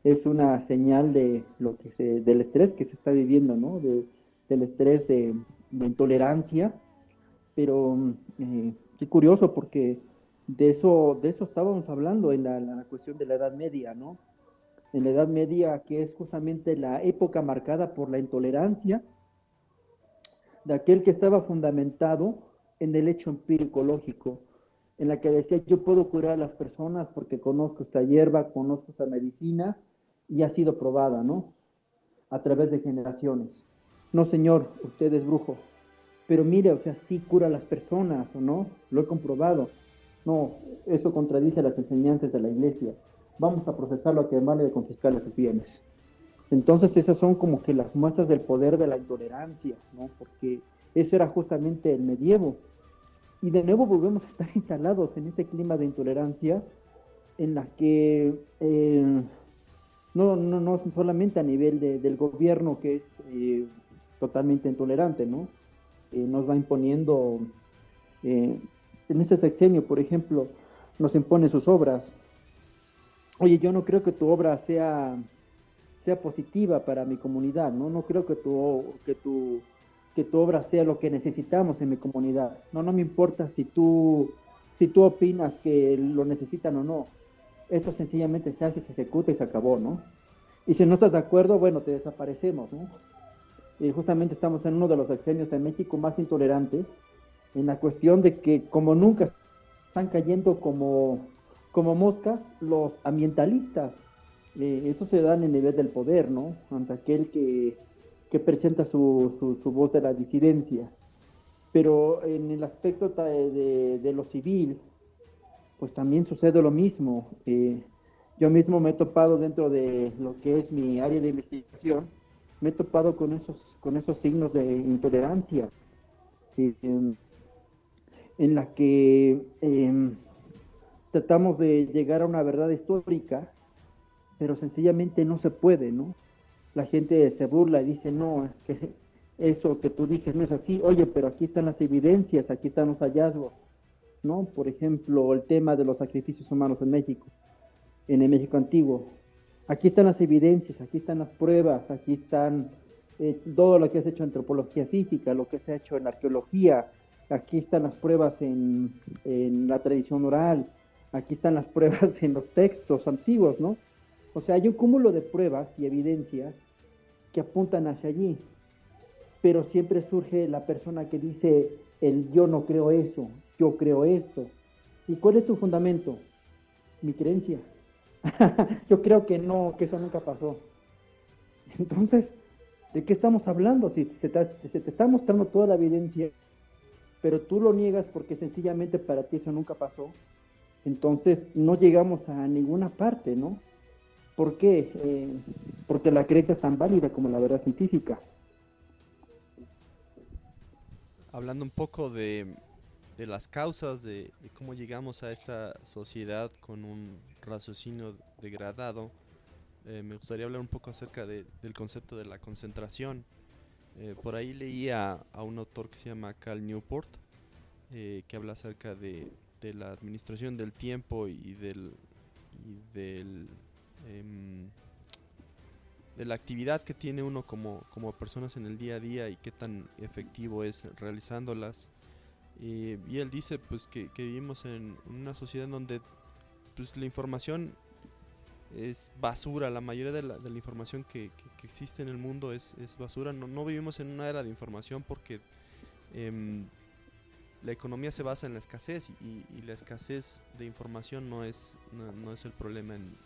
[SPEAKER 1] es una señal de lo que se, del estrés que se está viviendo, ¿no? del estrés de, intolerancia, pero eh, qué curioso porque de eso, de eso estábamos hablando en la, cuestión de la Edad Media, ¿no? En la Edad Media, que es justamente la época marcada por la intolerancia, de aquel que estaba fundamentado en el hecho empírico lógico, en la que decía yo puedo curar a las personas porque conozco esta hierba, conozco esta medicina y ha sido probada, ¿no? A través de generaciones. no señor, usted es brujo. Pero mire, o sea, sí cura a las personas, ¿o no? Lo he comprobado. No, eso contradice las enseñanzas de la iglesia. Vamos a procesarlo a quemarle y a confiscarle sus bienes. Entonces esas son como que las muestras del poder de la intolerancia, ¿no? Porque eso era justamente el medievo. Y de nuevo volvemos a estar instalados en ese clima de intolerancia en la que eh, no, no, no solamente a nivel del gobierno que es eh, totalmente intolerante, ¿no? Eh, nos va imponiendo, en este sexenio, por ejemplo, nos impone sus obras. Oye, yo no creo que tu obra sea, sea positiva para mi comunidad, ¿no? No creo que tu, que tu que tu obra sea lo que necesitamos en mi comunidad. No, no me importa si tú, si tú opinas que lo necesitan o no. Esto sencillamente se hace, se ejecuta y se acabó, ¿no? Y si no estás de acuerdo, bueno, te desaparecemos, ¿no? Y justamente estamos en uno de los exenios en México más intolerantes, en la cuestión de que como nunca están cayendo como, como moscas los ambientalistas. Eh, eso se da en el nivel del poder, ¿no? Ante aquel que que presenta su, su, voz de la disidencia. Pero en el aspecto de, de, lo civil, pues también sucede lo mismo. Eh, yo mismo me he topado dentro de lo que es mi área de investigación, me he topado con esos, con esos signos de intolerancia, en, la que em, tratamos de llegar a una verdad histórica, pero sencillamente no se puede, ¿no? la gente se burla y dice, no, es que eso que tú dices no es así, oye, pero aquí están las evidencias, aquí están los hallazgos, ¿no? Por ejemplo, el tema de los sacrificios humanos en México, en el México antiguo. Aquí están las evidencias, aquí están las pruebas, aquí están eh, todo lo que has hecho en antropología física, lo que se ha hecho en arqueología, aquí están las pruebas en, en la tradición oral, aquí están las pruebas en los textos antiguos, ¿no? O sea, hay un cúmulo de pruebas y evidencias que apuntan hacia allí. Pero siempre surge la persona que dice, el yo no creo eso, yo creo esto. ¿Y cuál es tu fundamento? Mi creencia. yo creo que no, que eso nunca pasó. Entonces, ¿de qué estamos hablando? Si se te, se te está mostrando toda la evidencia, pero tú lo niegas porque sencillamente para ti eso nunca pasó, entonces no llegamos a ninguna parte, ¿no? ¿Por qué? Eh, porque la creencia es tan válida como la verdad científica.
[SPEAKER 3] Hablando un poco de, las causas de, cómo llegamos a esta sociedad con un raciocinio degradado, eh, me gustaría hablar un poco acerca del concepto de la concentración. Eh, por ahí leía a, un autor que se llama Cal Newport, que habla acerca de, de, la administración del tiempo y del, y del Em, de la actividad que tiene uno como, como personas en el día a día y qué tan efectivo es realizándolas. y él dice pues que, vivimos en una sociedad donde pues la información es basura, la mayoría de la, de la información que, existe en el mundo es, es basura. No, no, vivimos en una era de información porque em, la economía se basa en la escasez y, la escasez de información no es, no, es el problema en,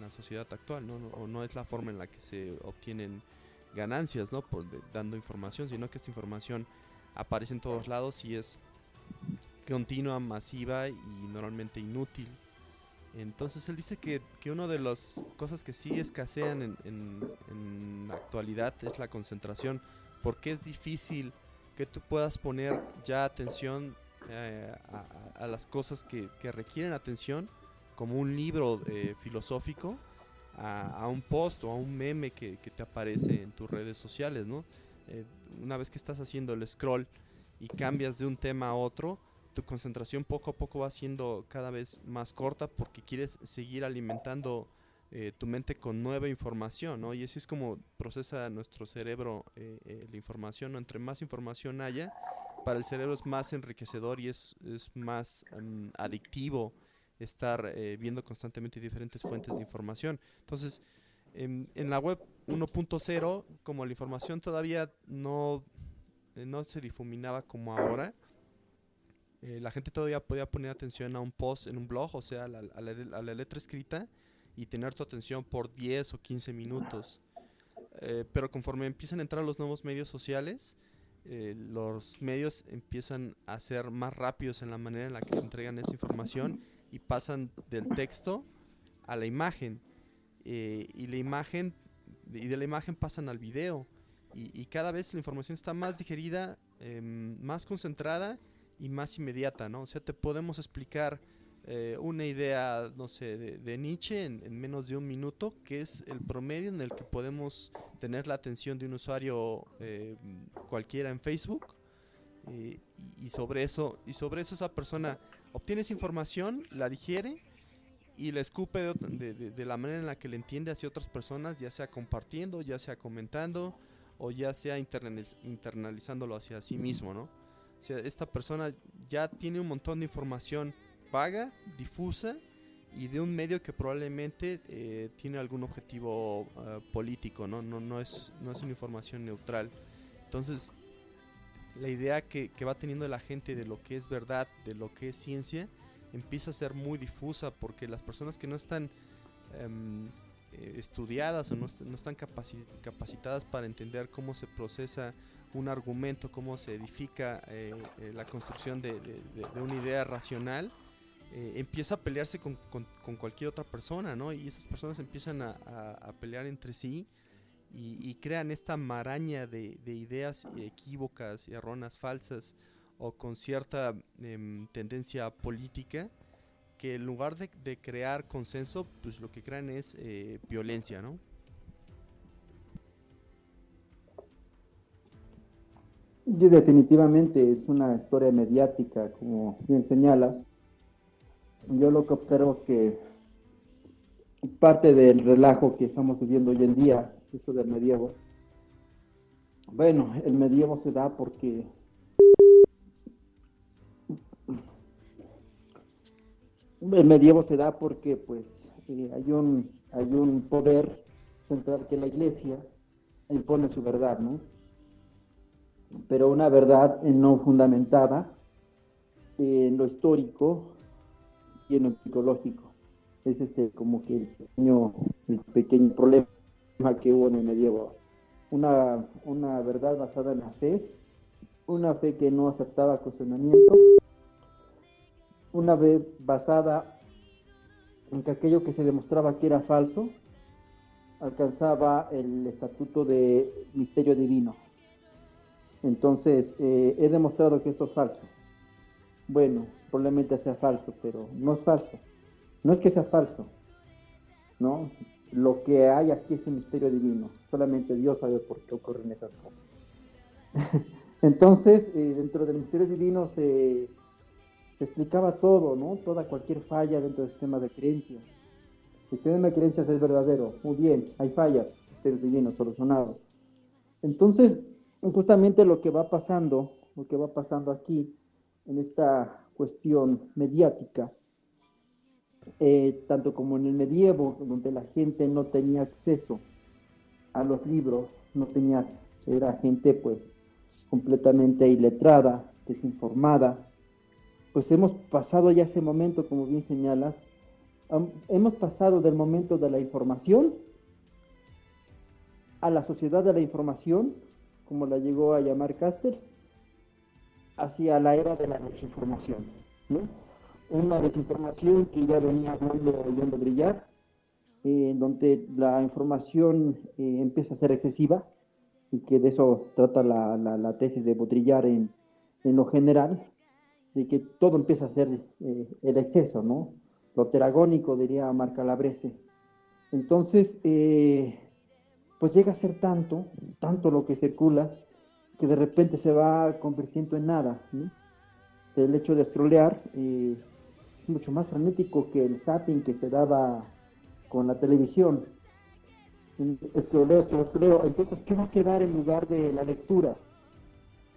[SPEAKER 3] la sociedad actual, ¿no? o no es la forma en la que se obtienen ganancias ¿no? Por, dando información, sino que esta información aparece en todos lados y es continua, masiva y normalmente inútil. Entonces él dice que, que una de las cosas que sí escasean en, en la actualidad es la concentración, porque es difícil que tú puedas poner ya atención eh, a, las cosas que, requieren atención, como un libro eh, filosófico, a, un post o a un meme que, te aparece en tus redes sociales, ¿no? Eh, una vez que estás haciendo el scroll y cambias de un tema a otro, tu concentración poco a poco va siendo cada vez más corta porque quieres seguir alimentando eh, tu mente con nueva información, ¿no? Y así es como procesa nuestro cerebro eh, eh, la información, Entre más información haya, para el cerebro es más enriquecedor y es, es más mm, adictivo estar viendo constantemente diferentes fuentes de información. Entonces, en, en la web 1.0, como la información todavía no, no se difuminaba como ahora, la gente todavía podía poner atención a un post en un blog, o sea, a la letra escrita, y tener tu atención por 10 o 15 minutos. eh, pero conforme empiezan a entrar los nuevos medios sociales, eh, los medios empiezan a ser más rápidos en la manera en la que entregan esa información y pasan del texto a la imagen. y la imagen, y de la imagen pasan al video. Y, cada vez la información está más digerida, em, más concentrada y más inmediata, ¿no? O sea, te podemos explicar eh, una idea, no sé, de, Nietzsche en, menos de un minuto, que es el promedio en el que podemos tener la atención de un usuario eh, cualquiera en Facebook. Y, sobre eso, y sobre eso esa persona obtiene esa información, la digiere y la escupe de, de, la manera en la que le entiende hacia otras personas, ya sea compartiendo, ya sea comentando o ya sea internalizándolo hacia sí mismo, ¿no? O esta persona ya tiene un montón de información vaga, difusa y de un medio que probablemente eh, tiene algún objetivo eh, político, ¿no? No, no, es, no es una información neutral. Entonces, la idea que, va teniendo la gente de lo que es verdad, de lo que es ciencia, empieza a ser muy difusa porque las personas que no están em, eh, estudiadas o no, están capacitadas para entender cómo se procesa un argumento, cómo se edifica la construcción de, una idea racional, eh, empieza a pelearse con, cualquier otra persona, ¿no? Y esas personas empiezan a, pelear entre sí y, crean esta maraña de, ideas equívocas y erróneas falsas o con cierta em, tendencia política que en lugar de, crear consenso, pues lo que crean es eh, violencia, ¿no?
[SPEAKER 1] Y definitivamente es una historia mediática, como bien señalas, yo lo que observo es que parte del relajo que estamos viviendo hoy en día, esto del medievo, bueno, el medievo se da porque el medievo se da porque pues eh, hay un hay un poder central que la iglesia impone su verdad, ¿no? Pero una verdad no fundamentada en lo histórico, lo psicológico. Ese es como que el pequeño, el pequeño problema que hubo en el medievo. Una, una verdad basada en la fe, una fe que no aceptaba cuestionamiento, una fe basada en que aquello que se demostraba que era falso alcanzaba el estatuto de misterio divino. Entonces, eh, he demostrado que esto es falso. Bueno, probablemente sea falso, pero no es falso. No es que sea falso, ¿no? Lo que hay aquí es un misterio divino. Solamente Dios sabe por qué ocurren esas cosas. Entonces, eh, dentro del misterio divino se, explicaba todo, ¿no? Toda cualquier falla dentro del sistema de creencias. El sistema de creencias es verdadero. Muy bien, hay fallas, misterio divino solucionado. Entonces, justamente lo que va pasando, lo que va pasando aquí, en esta cuestión mediática, eh, tanto como en el medievo, donde la gente no tenía acceso a los libros, no tenía, era gente pues completamente iletrada, desinformada, pues hemos pasado ya ese momento, como bien señalas, hemos pasado del momento de la información a la sociedad de la información, como la llegó a llamar Castells, hacia la era de la desinformación. Una desinformación que ya venía viendo brillar, eh, en donde la información eh, empieza a ser excesiva, y que de eso trata la, tesis de Baudrillard en, en, lo general, de que todo empieza a ser eh, el exceso, ¿no? Lo teragónico, diría Marc Calabrese. Entonces, pues llega a ser tanto, tanto lo que circula, que de repente se va convirtiendo en nada. El hecho de scrollear eh, es mucho más frenético que el zapping que se daba con la televisión. Scrolleo, scrolleo. Entonces, ¿qué va a quedar en lugar de la lectura?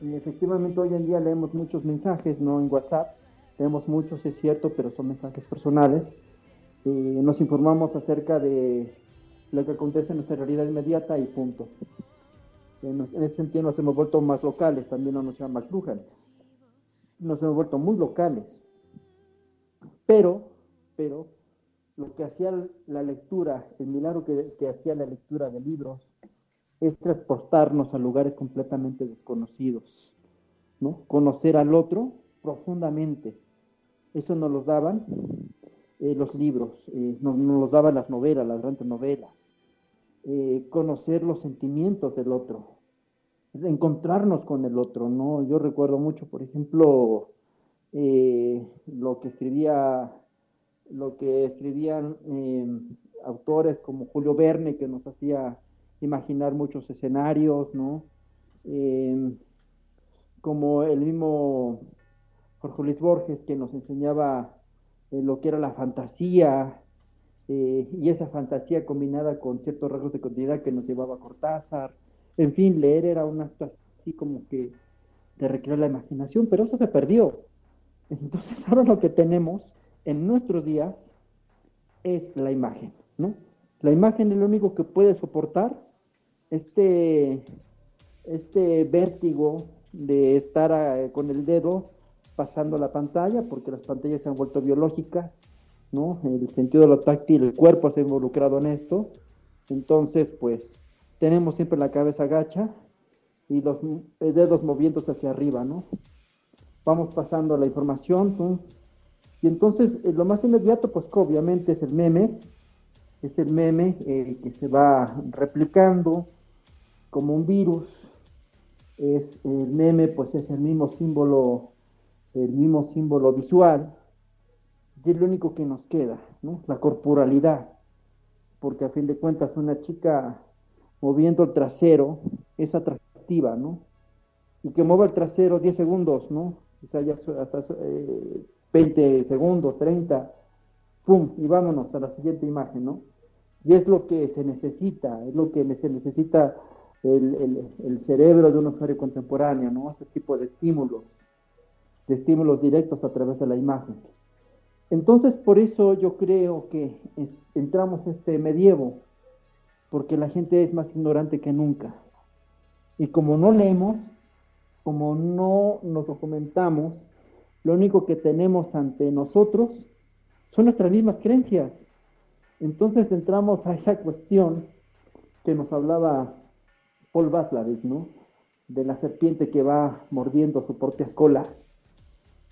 [SPEAKER 1] efectivamente, hoy en día leemos muchos mensajes, no en WhatsApp. Leemos muchos, es cierto, pero son mensajes personales. Eh, nos informamos acerca de lo que acontece en nuestra realidad inmediata y punto. En, ese sentido nos hemos vuelto más locales, también nos llama McLuhan. Nos hemos vuelto muy locales. Pero, pero, lo que hacía la lectura, el milagro que, hacía la lectura de libros, es transportarnos a lugares completamente desconocidos, ¿no? Conocer al otro profundamente. Eso nos lo daban eh, los libros, eh, nos, nos, los daban las novelas, las grandes novelas. Eh, conocer los sentimientos del otro, encontrarnos con el otro, ¿no? Yo recuerdo mucho, por ejemplo, lo que escribía, lo que escribían autores como Julio Verne, que nos hacía imaginar muchos escenarios, ¿no? como el mismo Jorge Luis Borges, que nos enseñaba eh, lo que era la fantasía, eh, y esa fantasía combinada con ciertos rasgos de continuidad que nos llevaba a Cortázar. En fin, leer era un acto así como que de recrear la imaginación, pero eso se perdió. Entonces ahora lo que tenemos en nuestros días es la imagen, ¿no? La imagen es lo único que puede soportar este, este vértigo de estar eh, con el dedo pasando la pantalla, porque las pantallas se han vuelto biológicas, ¿no? El sentido de lo táctil, el cuerpo ha involucrado en esto. Entonces, pues, tenemos siempre la cabeza gacha y los dedos moviéndose hacia arriba, ¿no? Vamos pasando la información, Y entonces, eh, lo más inmediato, pues, obviamente es el meme, es el meme eh, que se va replicando como un virus, es el meme, pues es el mismo símbolo el mismo símbolo visual, y es lo único que nos queda, ¿no? La corporalidad, porque a fin de cuentas una chica moviendo el trasero es atractiva, ¿no? Y que mueva el trasero 10 segundos, ¿no? Quizá ya hasta 20 eh, segundos, 30, ¡pum! Y vámonos a la siguiente imagen, ¿no? Y es lo que se necesita, es lo que se necesita el, el cerebro de un usuario contemporáneo, ¿no? Ese tipo de estímulos de estímulos directos a través de la imagen. Entonces, por eso yo creo que entramos este medievo, porque la gente es más ignorante que nunca. Y como no leemos, como no nos documentamos, lo único que tenemos ante nosotros son nuestras mismas creencias. Entonces entramos a esa cuestión que nos hablaba Paul Václavic, ¿no? De la serpiente que va mordiendo su propia cola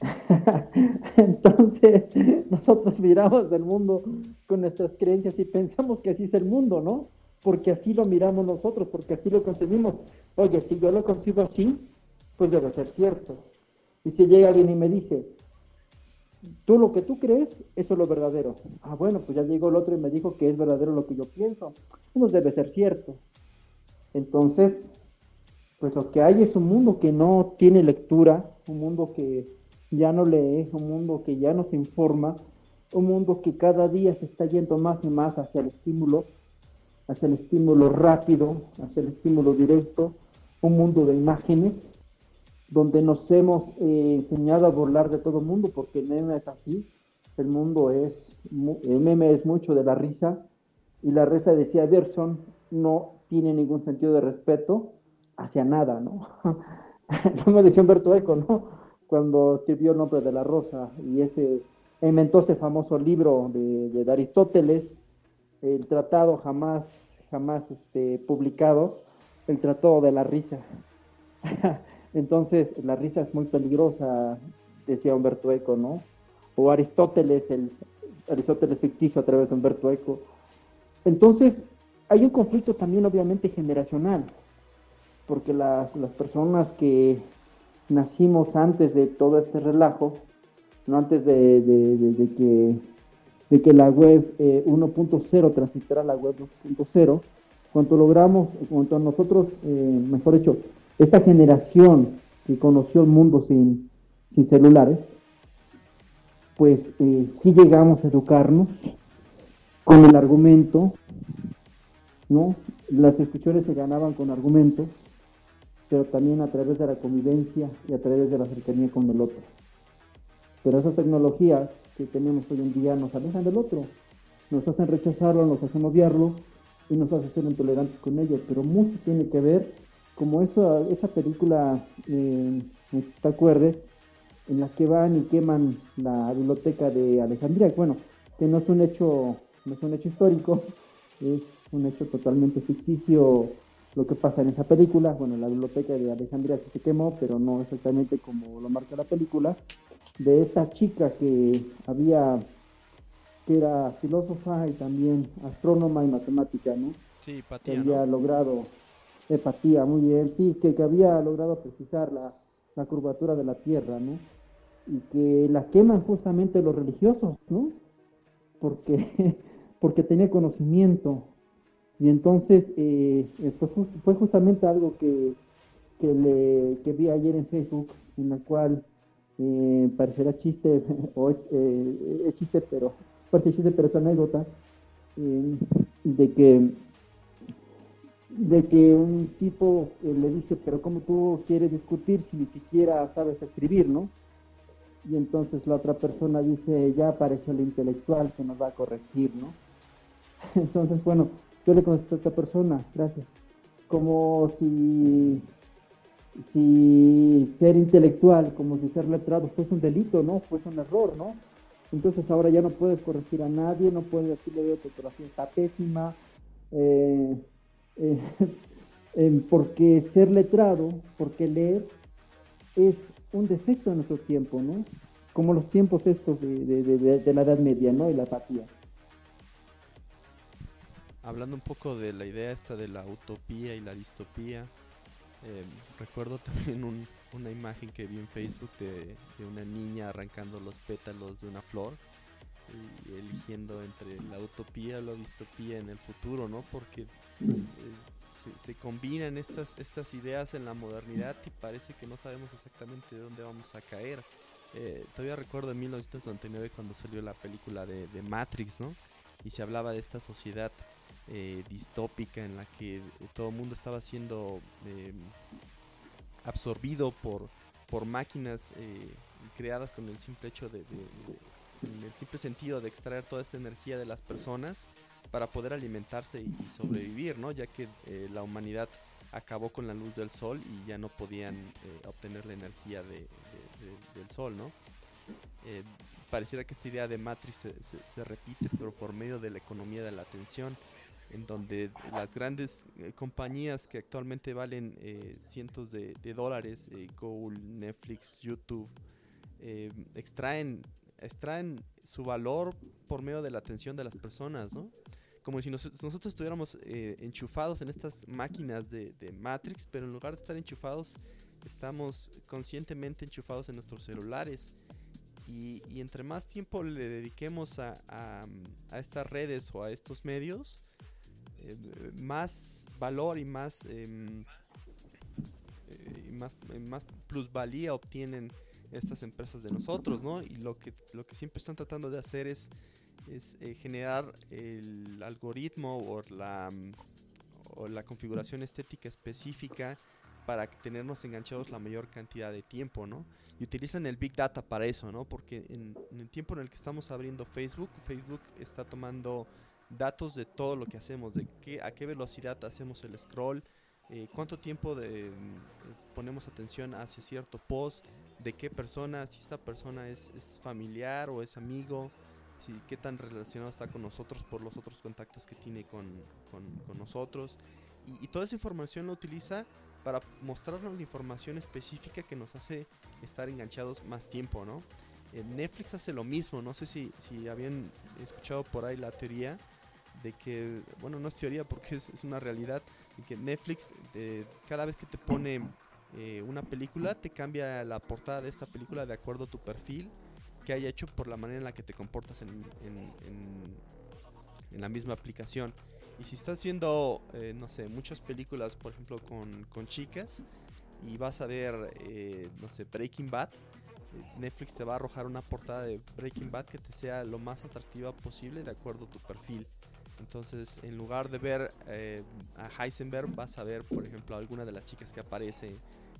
[SPEAKER 1] Entonces, nosotros miramos el mundo con nuestras creencias y pensamos que así es el mundo, ¿no? Porque así lo miramos nosotros, porque así lo concebimos. Oye, si yo lo concibo así, pues debe ser cierto. Y si llega alguien y me dice, tú lo que tú crees, eso es lo verdadero. Ah, bueno, pues ya llegó el otro y me dijo que es verdadero lo que yo pienso. Pues debe ser cierto. Entonces, pues lo que hay es un mundo que no tiene lectura, un mundo que ya no lee, un mundo que ya no se informa, un mundo que cada día se está yendo más y más hacia el estímulo, hacia el estímulo rápido, hacia el estímulo directo, un mundo de imágenes, donde nos hemos eh, enseñado a burlar de todo el mundo, porque el meme es así, el mundo es, el meme es mucho de la risa, y la risa, decía Berson, no tiene ningún sentido de respeto hacia nada, ¿no? no me decía Humberto Eco, ¿no? Cuando escribió El nombre de la rosa y ese inventó ese famoso libro de, Aristóteles, el tratado jamás, jamás este, publicado, el tratado de la risa. Entonces, la risa es muy peligrosa, decía Humberto Eco, ¿no? O Aristóteles, el Aristóteles ficticio a través de Humberto Eco. Entonces, hay un conflicto también obviamente generacional, porque las, las personas que nacimos antes de todo este relajo, no antes de, que, de que la web 1.0 eh, transitara a la web 2.0, cuando logramos, cuando nosotros, eh, mejor dicho, esta generación que conoció el mundo sin, sin celulares, pues eh, sí llegamos a educarnos con el argumento, ¿no? Las discusiones se ganaban con argumentos, pero también a través de la convivencia y a través de la cercanía con el otro. Pero esas tecnologías que tenemos hoy en día nos alejan del otro, nos hacen rechazarlo, nos hacen odiarlo y nos hacen ser intolerantes con ellos, pero mucho tiene que ver, como eso, esa película, eh, ¿te acuerdes? En la que van y queman la biblioteca de Alejandría, bueno, que no es un hecho, no es un hecho histórico, es un hecho totalmente ficticio lo que pasa en esa película. Bueno, la biblioteca de Alejandría se quemó, pero no exactamente como lo marca la película. De esta chica que había, que era filósofa y también astrónoma y matemática, ¿no?
[SPEAKER 3] Sí,
[SPEAKER 1] que había logrado, empatía, muy bien, sí, que, que había logrado precisar la, la curvatura de la Tierra, ¿no? Y que la queman justamente los religiosos, ¿no? Porque, porque tenía conocimiento, y entonces eh, fue, justamente algo que, que, le, que vi ayer en Facebook, en la cual eh, parecerá chiste, o eh, es chiste, pero parece chiste, pero es anécdota, eh, de que de que un tipo le dice, pero ¿cómo tú quieres discutir si ni siquiera sabes escribir, no? Y entonces la otra persona dice, ya apareció el intelectual que nos va a corregir, ¿no? Entonces, bueno, yo le contesto a esta persona, gracias, como si, si ser intelectual, como si ser letrado fuese un delito, ¿no? Fuese un error, ¿no? Entonces ahora ya no puedes corregir a nadie, no puedes decirle de fotografía está pésima, eh, eh, porque ser letrado, porque leer es un defecto en nuestro tiempo, ¿no? Como los tiempos estos de, de la Edad Media, ¿no? Y la apatía
[SPEAKER 3] hablando un poco de la idea esta de la utopía y la distopía, em, recuerdo también una imagen que vi en Facebook de, una niña arrancando los pétalos de una flor y eligiendo entre la utopía o la distopía en el futuro, ¿no? Porque eh, se, combinan estas, estas ideas en la modernidad y parece que no sabemos exactamente de dónde vamos a caer. Eh, todavía recuerdo en 1999 cuando salió la película de, de Matrix, ¿no? Y se hablaba de esta sociedad eh, distópica en la que todo el mundo estaba siendo eh, absorbido por, por máquinas eh, creadas con el simple hecho de, el simple sentido de extraer toda esta energía de las personas para poder alimentarse y, sobrevivir, ¿no? Ya que la humanidad acabó con la luz del sol y ya no podían obtener la energía del sol, ¿no? pareciera que esta idea de Matrix se, se, repite, pero por medio de la economía de la atención en donde las grandes eh, compañías que actualmente valen eh, cientos de, dólares, eh, Google, Netflix, YouTube, extraen, extraen su valor por medio de la atención de las personas, ¿no? Como si nosotros estuviéramos enchufados en estas máquinas de, Matrix, pero en lugar de estar enchufados, estamos conscientemente enchufados en nuestros celulares. Y, entre más tiempo le dediquemos a, a estas redes o a estos medios, eh, más valor y más, em, eh, más, eh, más plusvalía obtienen estas empresas de nosotros, ¿no? Y lo que, lo que siempre están tratando de hacer es, es generar el algoritmo o la, o la configuración estética específica para tenernos enganchados la mayor cantidad de tiempo, ¿no? Y utilizan el Big Data para eso, ¿no? Porque en el tiempo en el que estamos abriendo Facebook, Facebook está tomando datos de todo lo que hacemos, de qué, a qué velocidad hacemos el scroll, eh, cuánto tiempo de, mm, ponemos atención hacia cierto post, de qué persona, si esta persona es, es familiar o es amigo, si, qué tan relacionado está con nosotros por los otros contactos que tiene con, con, con nosotros. Y, y, toda esa información la utiliza para mostrarnos la información específica que nos hace estar enganchados más tiempo, ¿no? Eh, Netflix hace lo mismo, no sé si, si habían escuchado por ahí la teoría de que, bueno, no es teoría porque es, una realidad, de que Netflix cada vez que te pone eh, una película, te cambia la portada de esta película de acuerdo a tu perfil que haya hecho por la manera en la que te comportas en, en, la misma aplicación. Y si estás viendo, eh, no sé, muchas películas, por ejemplo, con, con chicas, y vas a ver, eh, no sé, Breaking Bad, Netflix te va a arrojar una portada de Breaking Bad que te sea lo más atractiva posible de acuerdo a tu perfil. Entonces, en lugar de ver eh, a Heisenberg, vas a ver, por ejemplo, a alguna de las chicas que aparece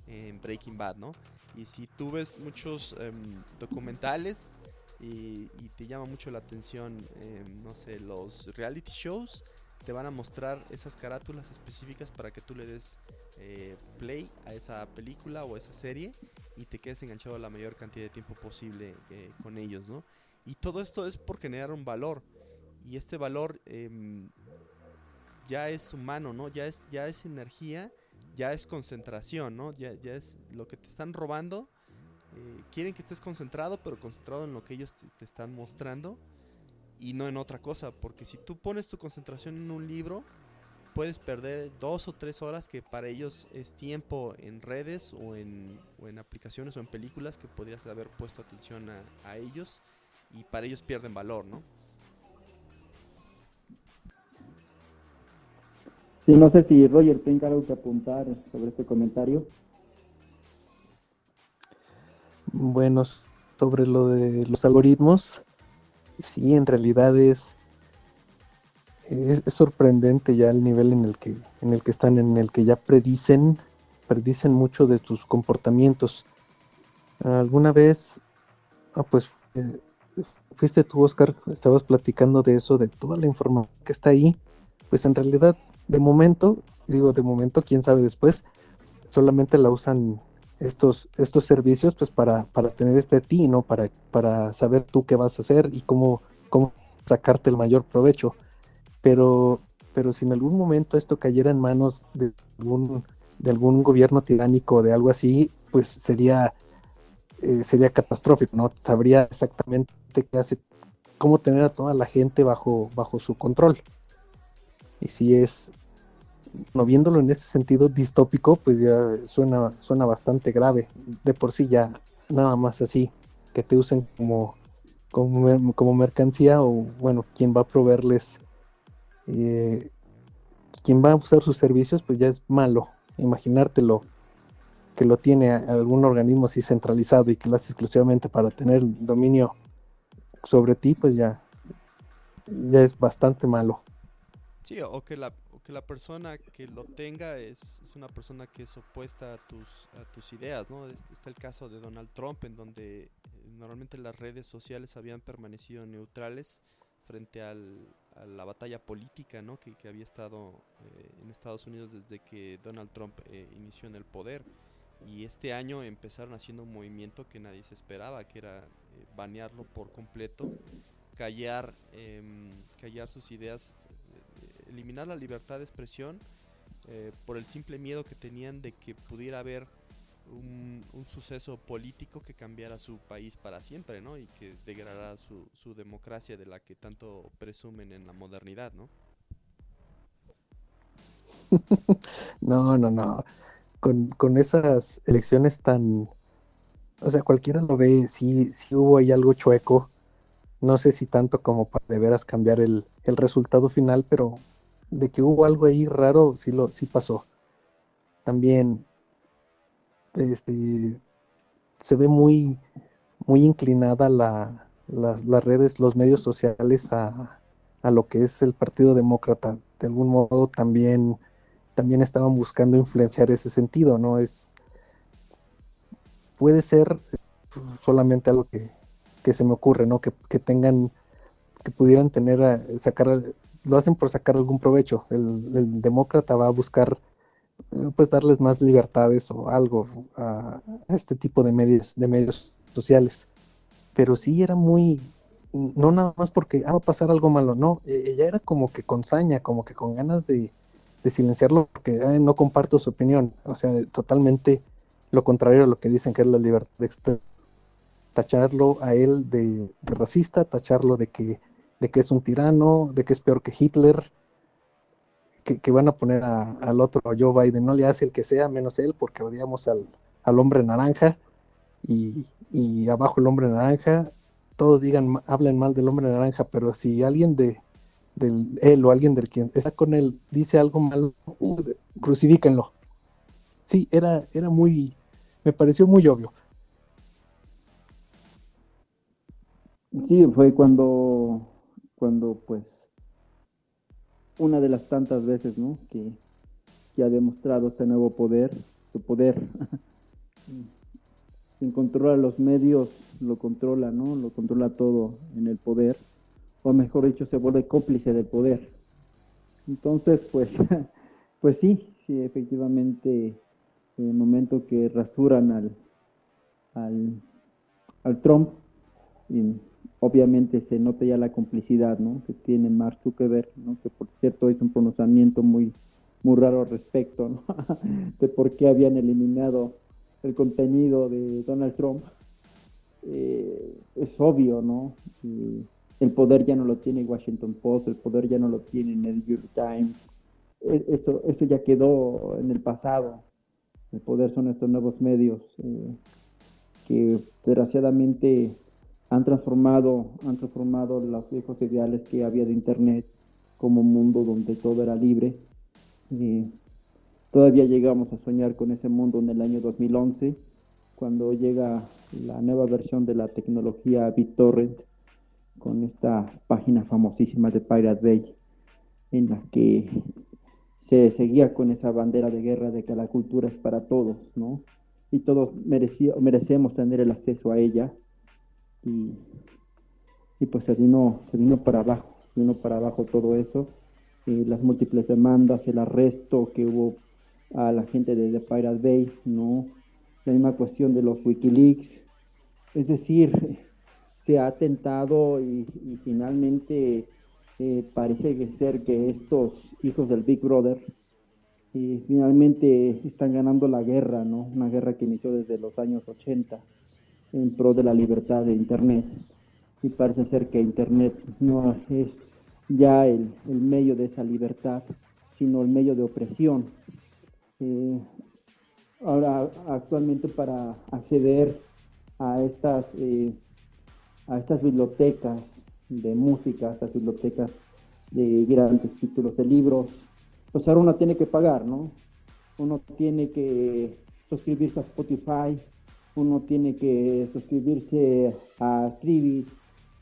[SPEAKER 3] en Breaking Bad, ¿no? Y si tú ves muchos em, documentales y, te llama mucho la atención, em, no sé, los reality shows, te van a mostrar esas carátulas específicas para que tú le des eh, play a esa película o a esa serie y te quedes enganchado la mayor cantidad de tiempo posible eh, con ellos, ¿no? Y todo esto es por generar un valor y este valor em, ya es humano, ¿no? Ya es, ya es energía, ya es concentración, ¿no? Ya, ya es lo que te están robando. Eh, quieren que estés concentrado, pero concentrado en lo que ellos te, están mostrando y no en otra cosa. Porque si tú pones tu concentración en un libro, puedes perder dos o tres horas que para ellos es tiempo en redes o en, o en aplicaciones o en películas que podrías haber puesto atención a, a ellos y para ellos pierden valor, ¿no?
[SPEAKER 1] No sé si Roger tenga algo que apuntar sobre este comentario.
[SPEAKER 4] Bueno, sobre lo de los algoritmos, sí, en realidad es, es, sorprendente ya el nivel en el que en el que están, en el que ya predicen, predicen mucho de tus comportamientos. Alguna vez, ah, pues eh, fuiste tú, Oscar, estabas platicando de eso, de toda la información que está ahí, pues en realidad de momento, digo de momento, quién sabe después, solamente la usan estos, estos servicios pues para, para tener este a ti, ¿no? Para, para saber tú qué vas a hacer y cómo, cómo sacarte el mayor provecho. Pero, pero si en algún momento esto cayera en manos de algún, de algún gobierno tiránico de algo así, pues sería, eh, sería catastrófico, ¿no? Sabría exactamente qué hace, cómo tener a toda la gente bajo, bajo su control. Y si es, no viéndolo en ese sentido distópico, pues ya suena, suena bastante grave. De por sí ya, nada más así, que te usen como, como, mercancía o bueno, quien va a proveerles, eh, quien va a usar sus servicios, pues ya es malo. Imaginártelo que lo tiene algún organismo así centralizado y que lo hace exclusivamente para tener dominio sobre ti, pues ya, ya es bastante malo.
[SPEAKER 3] Sí, o que la, que la persona que lo tenga es, es, una persona que es opuesta a tus, a tus ideas, ¿no? Está el caso de Donald Trump, en donde eh, normalmente las redes sociales habían permanecido neutrales frente al, a la batalla política, ¿no? Que, que había estado eh, en Estados Unidos desde que Donald Trump eh, inició en el poder. Y este año empezaron haciendo un movimiento que nadie se esperaba, que era banearlo por completo, callar, em, callar sus ideas eliminar la libertad de expresión eh, por el simple miedo que tenían de que pudiera haber un, suceso político que cambiara su país para siempre, ¿no? Y que degradara su, su democracia de la que tanto presumen en la modernidad, ¿no?
[SPEAKER 4] no, no, no. Con, con, esas elecciones tan... O sea, cualquiera lo ve, si sí hubo ahí algo chueco. No sé si tanto como para de veras cambiar el, el resultado final, pero de que hubo algo ahí raro, sí, lo, sí pasó. También este, se ve muy, muy inclinada la, las redes, los medios sociales a, a, lo que es el Partido Demócrata. De algún modo también, también estaban buscando influenciar ese sentido, ¿no? Es, puede ser solamente algo que, que se me ocurre, ¿no? Que, que tengan, que pudieran tener, sacar lo hacen por sacar algún provecho. El, demócrata va a buscar eh, pues darles más libertades o algo a, este tipo de medios, de medios sociales. Pero sí era muy, no nada más porque ah, va a pasar algo malo, no, e, ella era como que con saña, como que con ganas de, silenciarlo porque no comparto su opinión, o sea, totalmente lo contrario a lo que dicen que es la libertad de expresión. Tacharlo a él de racista, tacharlo de que de que es un tirano, de que es peor que Hitler, que, van a poner al otro Joe Biden, no le hace el que sea menos él, porque odiamos al, hombre naranja, y, abajo el hombre naranja, todos digan, hablen mal del hombre naranja, pero si alguien de del, él o alguien del quien está con él dice algo malo, uh, crucifíquenlo. Sí, era, era muy, me pareció muy obvio.
[SPEAKER 1] Sí, fue cuando cuando pues una de las tantas veces ¿no? que, ha demostrado este nuevo poder, su poder, sin controlar los medios, lo controla, ¿no? Lo controla todo en el poder, o mejor dicho, se vuelve cómplice del poder. Entonces, pues, pues sí, sí, efectivamente, en el momento que rasuran al, al, al Trump, obviamente se nota ya la complicidad ¿no? que tiene Mark Zuckerberg, ¿no? que por cierto es un pronunciamiento muy, muy raro al respecto de por qué habían eliminado el contenido de Donald Trump. Eh, es obvio, ¿no? el poder ya no lo tiene Washington Post, el poder ya no lo tiene el New York Times. E, eso, eso ya quedó en el pasado. El poder son estos nuevos medios eh, que desgraciadamente han transformado, han transformado los viejos ideales que había de Internet como un mundo donde todo era libre. todavía llegamos a soñar con ese mundo en el año 2011, cuando llega la nueva versión de la tecnología BitTorrent, con esta página famosísima de Pirate Bay, en la que se seguía con esa bandera de guerra de que la cultura es para todos, ¿no? Y todos merecemos tener el acceso a ella y, pues se vino, se vino para abajo, se vino para abajo todo eso, eh, las múltiples demandas, el arresto que hubo a la gente de, The Pirate Bay, ¿no? La misma cuestión de los Wikileaks, es decir, se ha atentado y, finalmente eh, parece ser que estos hijos del Big Brother eh, finalmente están ganando la guerra, ¿no? Una guerra que inició desde los años 80 en pro de la libertad de Internet. Y parece ser que Internet no es ya el, medio de esa libertad, sino el medio de opresión. Eh, ahora, actualmente para acceder a estas, eh, a estas bibliotecas de música, a estas bibliotecas de grandes títulos de libros, pues ahora uno tiene que pagar, ¿no? Uno tiene que suscribirse a Spotify, uno tiene que suscribirse a Scribit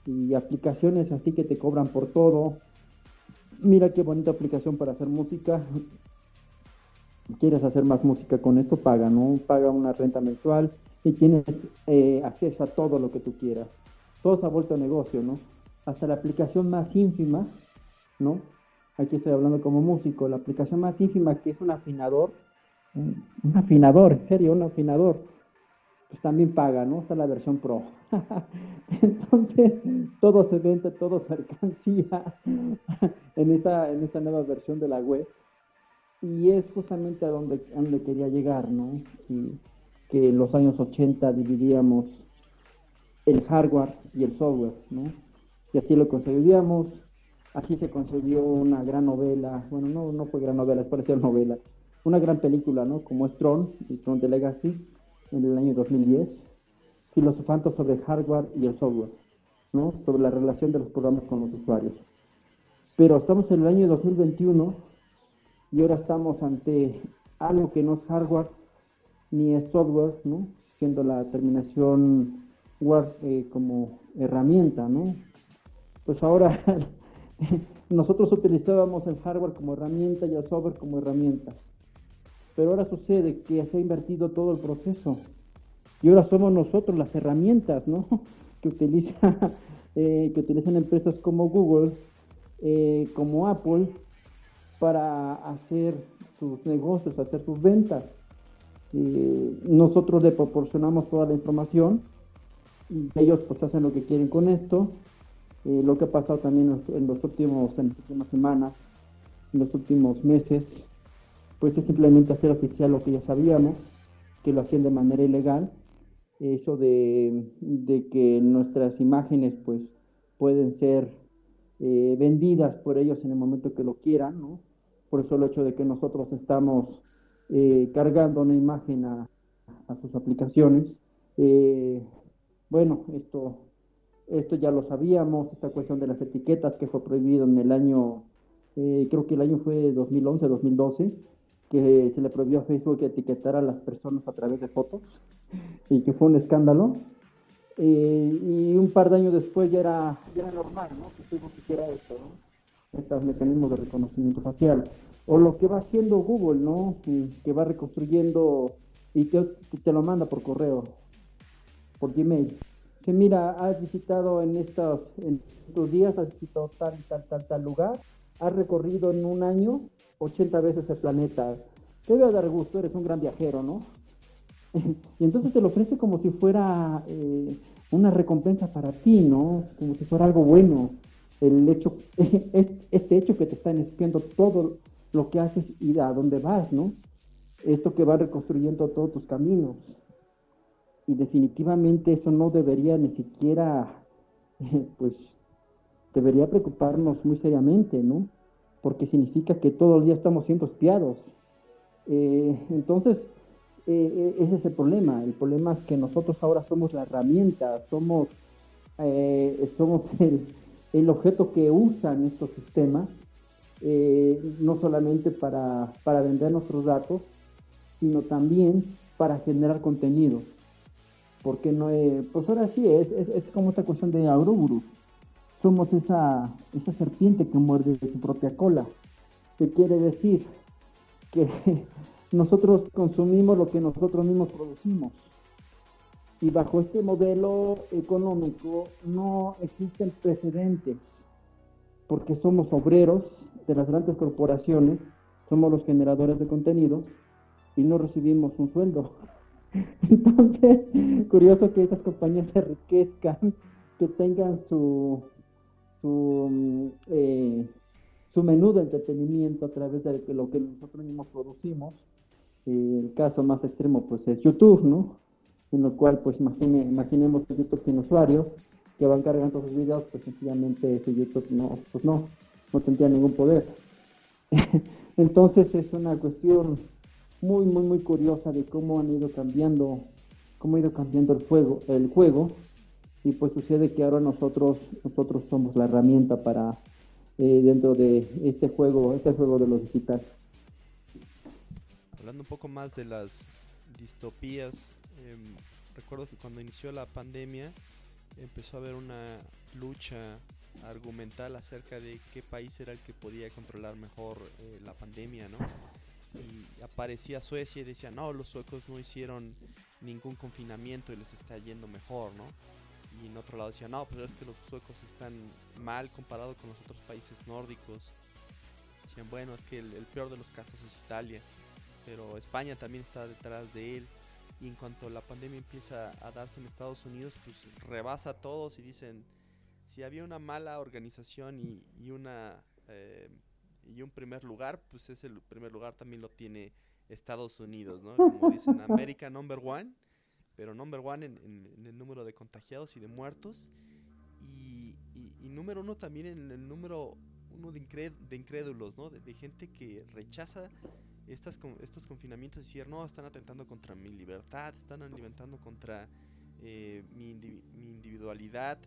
[SPEAKER 1] y aplicaciones así que te cobran por todo. Mira qué bonita aplicación para hacer música. Quieres hacer más música con esto, paga, ¿no? Paga una renta mensual y tienes eh, acceso a todo lo que tú quieras. Todo se ha vuelto negocio, ¿no? Hasta la aplicación más ínfima, ¿no? Aquí estoy hablando como músico, la aplicación más ínfima que es un afinador, un afinador, en serio, un afinador pues también paga, ¿no? Está la versión pro. Entonces, todo se vende, todo se alcancía en esta, en esta nueva versión de la web. Y es justamente a donde, donde quería llegar, ¿no? que en los años 80 dividíamos el hardware y el software, ¿no? Y así lo concebíamos, así se concedió una gran novela, bueno, no, no fue gran novela, es parecida novela, una gran película, ¿no? Como es Tron, y Tron de Legacy, en el año 2010, filosofando sobre el hardware y el software, ¿no? sobre la relación de los programas con los usuarios. Pero estamos en el año 2021 y ahora estamos ante algo que no es hardware ni es software, ¿no? siendo la terminación Word eh, como herramienta. ¿no? Pues ahora nosotros utilizábamos el hardware como herramienta y el software como herramienta. Pero ahora sucede que se ha invertido todo el proceso y ahora somos nosotros las herramientas ¿no? que, utiliza, eh, que utilizan empresas como Google, eh, como Apple, para hacer sus negocios, hacer sus ventas. nosotros le proporcionamos toda la información y ellos pues hacen lo que quieren con esto. Eh, lo que ha pasado también en los últimos en las últimas semanas, en los últimos meses, pues es simplemente hacer oficial lo que ya sabíamos, que lo hacían de manera ilegal, eso de, que nuestras imágenes pues pueden ser eh, vendidas por ellos en el momento que lo quieran, ¿no? Por eso el hecho de que nosotros estamos eh, cargando una imagen a, sus aplicaciones. Eh, bueno, esto, esto ya lo sabíamos, esta cuestión de las etiquetas que fue prohibido en el año, creo que el año fue 2011, 2012 que se le prohibió a Facebook etiquetar a las personas a través de fotos y que fue un escándalo. Eh, y un par de años después ya era, era normal, ¿no? Que Facebook hiciera esto, ¿no? Estos mecanismos de reconocimiento facial. O lo que va haciendo Google, ¿no? Que, va reconstruyendo y que te lo manda por correo, por Gmail. Que mira, has visitado en estos, en estos días, has visitado tal, tal, tal, tal lugar, has recorrido en un año 80 veces el planeta. Te debe dar gusto, eres un gran viajero, ¿no? y entonces te lo ofrece como si fuera eh, una recompensa para ti, ¿no? Como si fuera algo bueno. El hecho, este hecho que te están espiando todo lo que haces y a dónde vas, ¿no? Esto que va reconstruyendo todos tus caminos. Y definitivamente eso no debería ni siquiera, pues, debería preocuparnos muy seriamente, ¿no? Porque significa que todo el día estamos siendo espiados. Eh, entonces, eh, eh, ese es el problema. El problema es que nosotros ahora somos la herramienta, somos, somos el, objeto que usan estos sistemas, no solamente para, vender nuestros datos, sino también para generar contenido. Porque no pues ahora sí, es, es, como esta cuestión de Auroburu. Somos esa, esa serpiente que muerde su propia cola. ¿Qué quiere decir? Que nosotros consumimos lo que nosotros mismos producimos. Y bajo este modelo económico no existen precedentes, porque somos obreros de las grandes corporaciones, somos los generadores de contenido y no recibimos un sueldo. Entonces, curioso que estas compañías se enriquezcan, que tengan su, su mm, eh, su menú de entretenimiento a través de lo que nosotros mismos producimos el caso más extremo pues es YouTube, ¿no? En lo cual pues imagine, imaginemos YouTube tiene usuarios que van cargando sus videos, pues sencillamente ese YouTube no, pues no, no tendría ningún poder. Entonces es una cuestión muy, muy, muy curiosa de cómo han ido cambiando, cómo ha ido cambiando el juego, el juego, y pues sucede que ahora nosotros, nosotros somos la herramienta para eh, dentro de este juego, este juego de los digitales
[SPEAKER 3] hablando un poco más de las distopías, em, recuerdo que cuando inició la pandemia empezó a haber una lucha argumental acerca de qué país era el que podía controlar mejor eh, la pandemia, ¿no? Y aparecía Suecia y decía, no, los suecos no hicieron ningún confinamiento y les está yendo mejor, ¿no? Y en otro lado decía, no, pero es que los suecos están mal comparado con los otros países nórdicos. Decían, bueno, es que el peor de los casos es Italia pero España también está detrás de él. Y en cuanto la pandemia empieza a darse en Estados Unidos, pues rebasa a todos y dicen, si había una mala organización y, una eh, y un primer lugar, pues ese primer lugar también lo tiene Estados Unidos, ¿no? Como dicen, América number one, pero number one en, el número de contagiados y de muertos. Y, número uno también en el número uno de, incrédulos, ¿no? de gente que rechaza estas, estos confinamientos decir, no, están atentando contra mi libertad, están alimentando contra eh, mi, individualidad,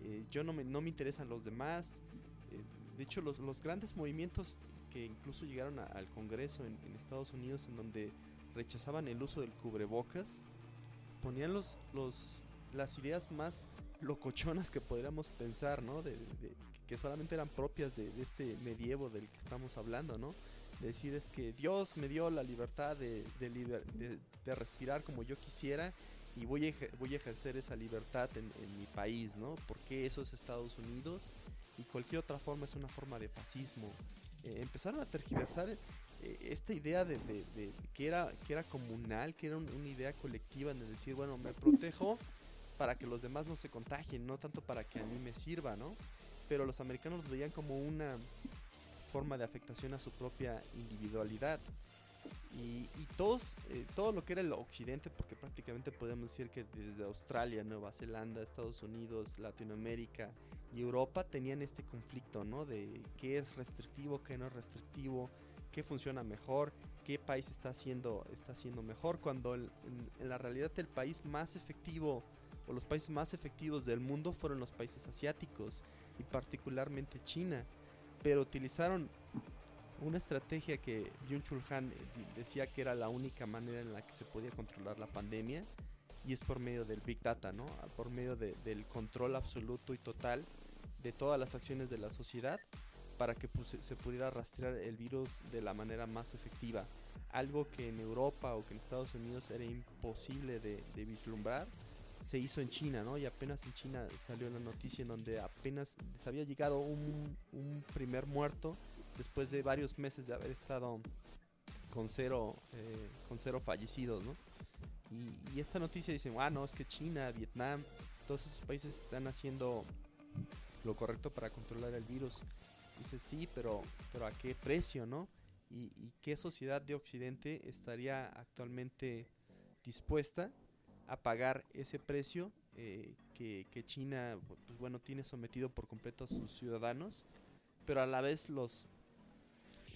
[SPEAKER 3] eh, yo no me, no me interesan los demás. Eh, de hecho, los, los, grandes movimientos que incluso llegaron al Congreso en, Estados Unidos, en donde rechazaban el uso del cubrebocas, ponían los, los, las ideas más locochonas que podríamos pensar, ¿no? De, que solamente eran propias de, de, este medievo del que estamos hablando, ¿no? decir es que Dios me dio la libertad de, de, respirar como yo quisiera y voy a, voy a ejercer esa libertad en, mi país, ¿no? Porque eso es Estados Unidos y cualquier otra forma es una forma de fascismo. Eh, empezaron a tergiversar esta idea de, que, era, que era comunal, que era una idea colectiva, de decir, bueno, me protejo para que los demás no se contagien, no tanto para que a mí me sirva, ¿no? Pero los americanos los veían como una forma de afectación a su propia individualidad. Y, todos, eh, todo lo que era el occidente, porque prácticamente podemos decir que desde Australia, Nueva Zelanda, Estados Unidos, Latinoamérica y Europa tenían este conflicto, ¿no? De qué es restrictivo, qué no es restrictivo, qué funciona mejor, qué país está haciendo, está haciendo mejor, cuando en, la realidad el país más efectivo o los países más efectivos del mundo fueron los países asiáticos y particularmente China pero utilizaron una estrategia que Byung-Chul Han decía que era la única manera en la que se podía controlar la pandemia y es por medio del Big Data, ¿no? Por medio del control absoluto y total de todas las acciones de la sociedad para que se pudiera rastrear el virus de la manera más efectiva. Algo que en Europa o que en Estados Unidos era imposible de, de vislumbrar se hizo en China, ¿no? Y apenas en China salió la noticia en donde apenas se había llegado un, primer muerto después de varios meses de haber estado con cero, eh, con cero fallecidos, ¿no? Y, esta noticia dice, ah, no, es que China, Vietnam, todos estos países están haciendo lo correcto para controlar el virus. Dice, sí, pero, pero ¿a qué precio, no? ¿Y, qué sociedad de Occidente estaría actualmente dispuesta a pagar ese precio eh, que, China, pues bueno, tiene sometido por completo a sus ciudadanos, pero a la vez los,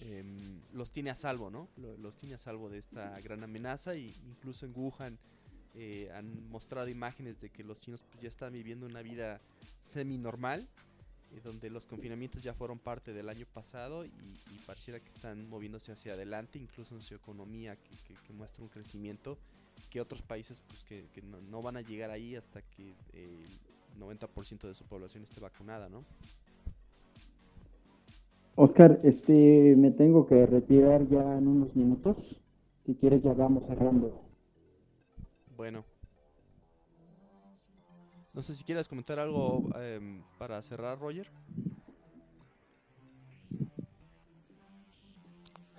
[SPEAKER 3] em, los tiene a salvo, ¿no? Los, tiene a salvo de esta gran amenaza y incluso en Wuhan eh, han mostrado imágenes de que los chinos pues, ya están viviendo una vida semi normal eh, donde los confinamientos ya fueron parte del año pasado y, pareciera que están moviéndose hacia adelante, incluso en su economía que, muestra un crecimiento que otros países pues que, no, van a llegar ahí hasta que el 90% de su población esté vacunada, ¿no?
[SPEAKER 1] Oscar, este, me tengo que retirar ya en unos minutos. Si quieres ya vamos cerrando.
[SPEAKER 3] Bueno, no sé si quieres comentar algo em, para cerrar, Roger.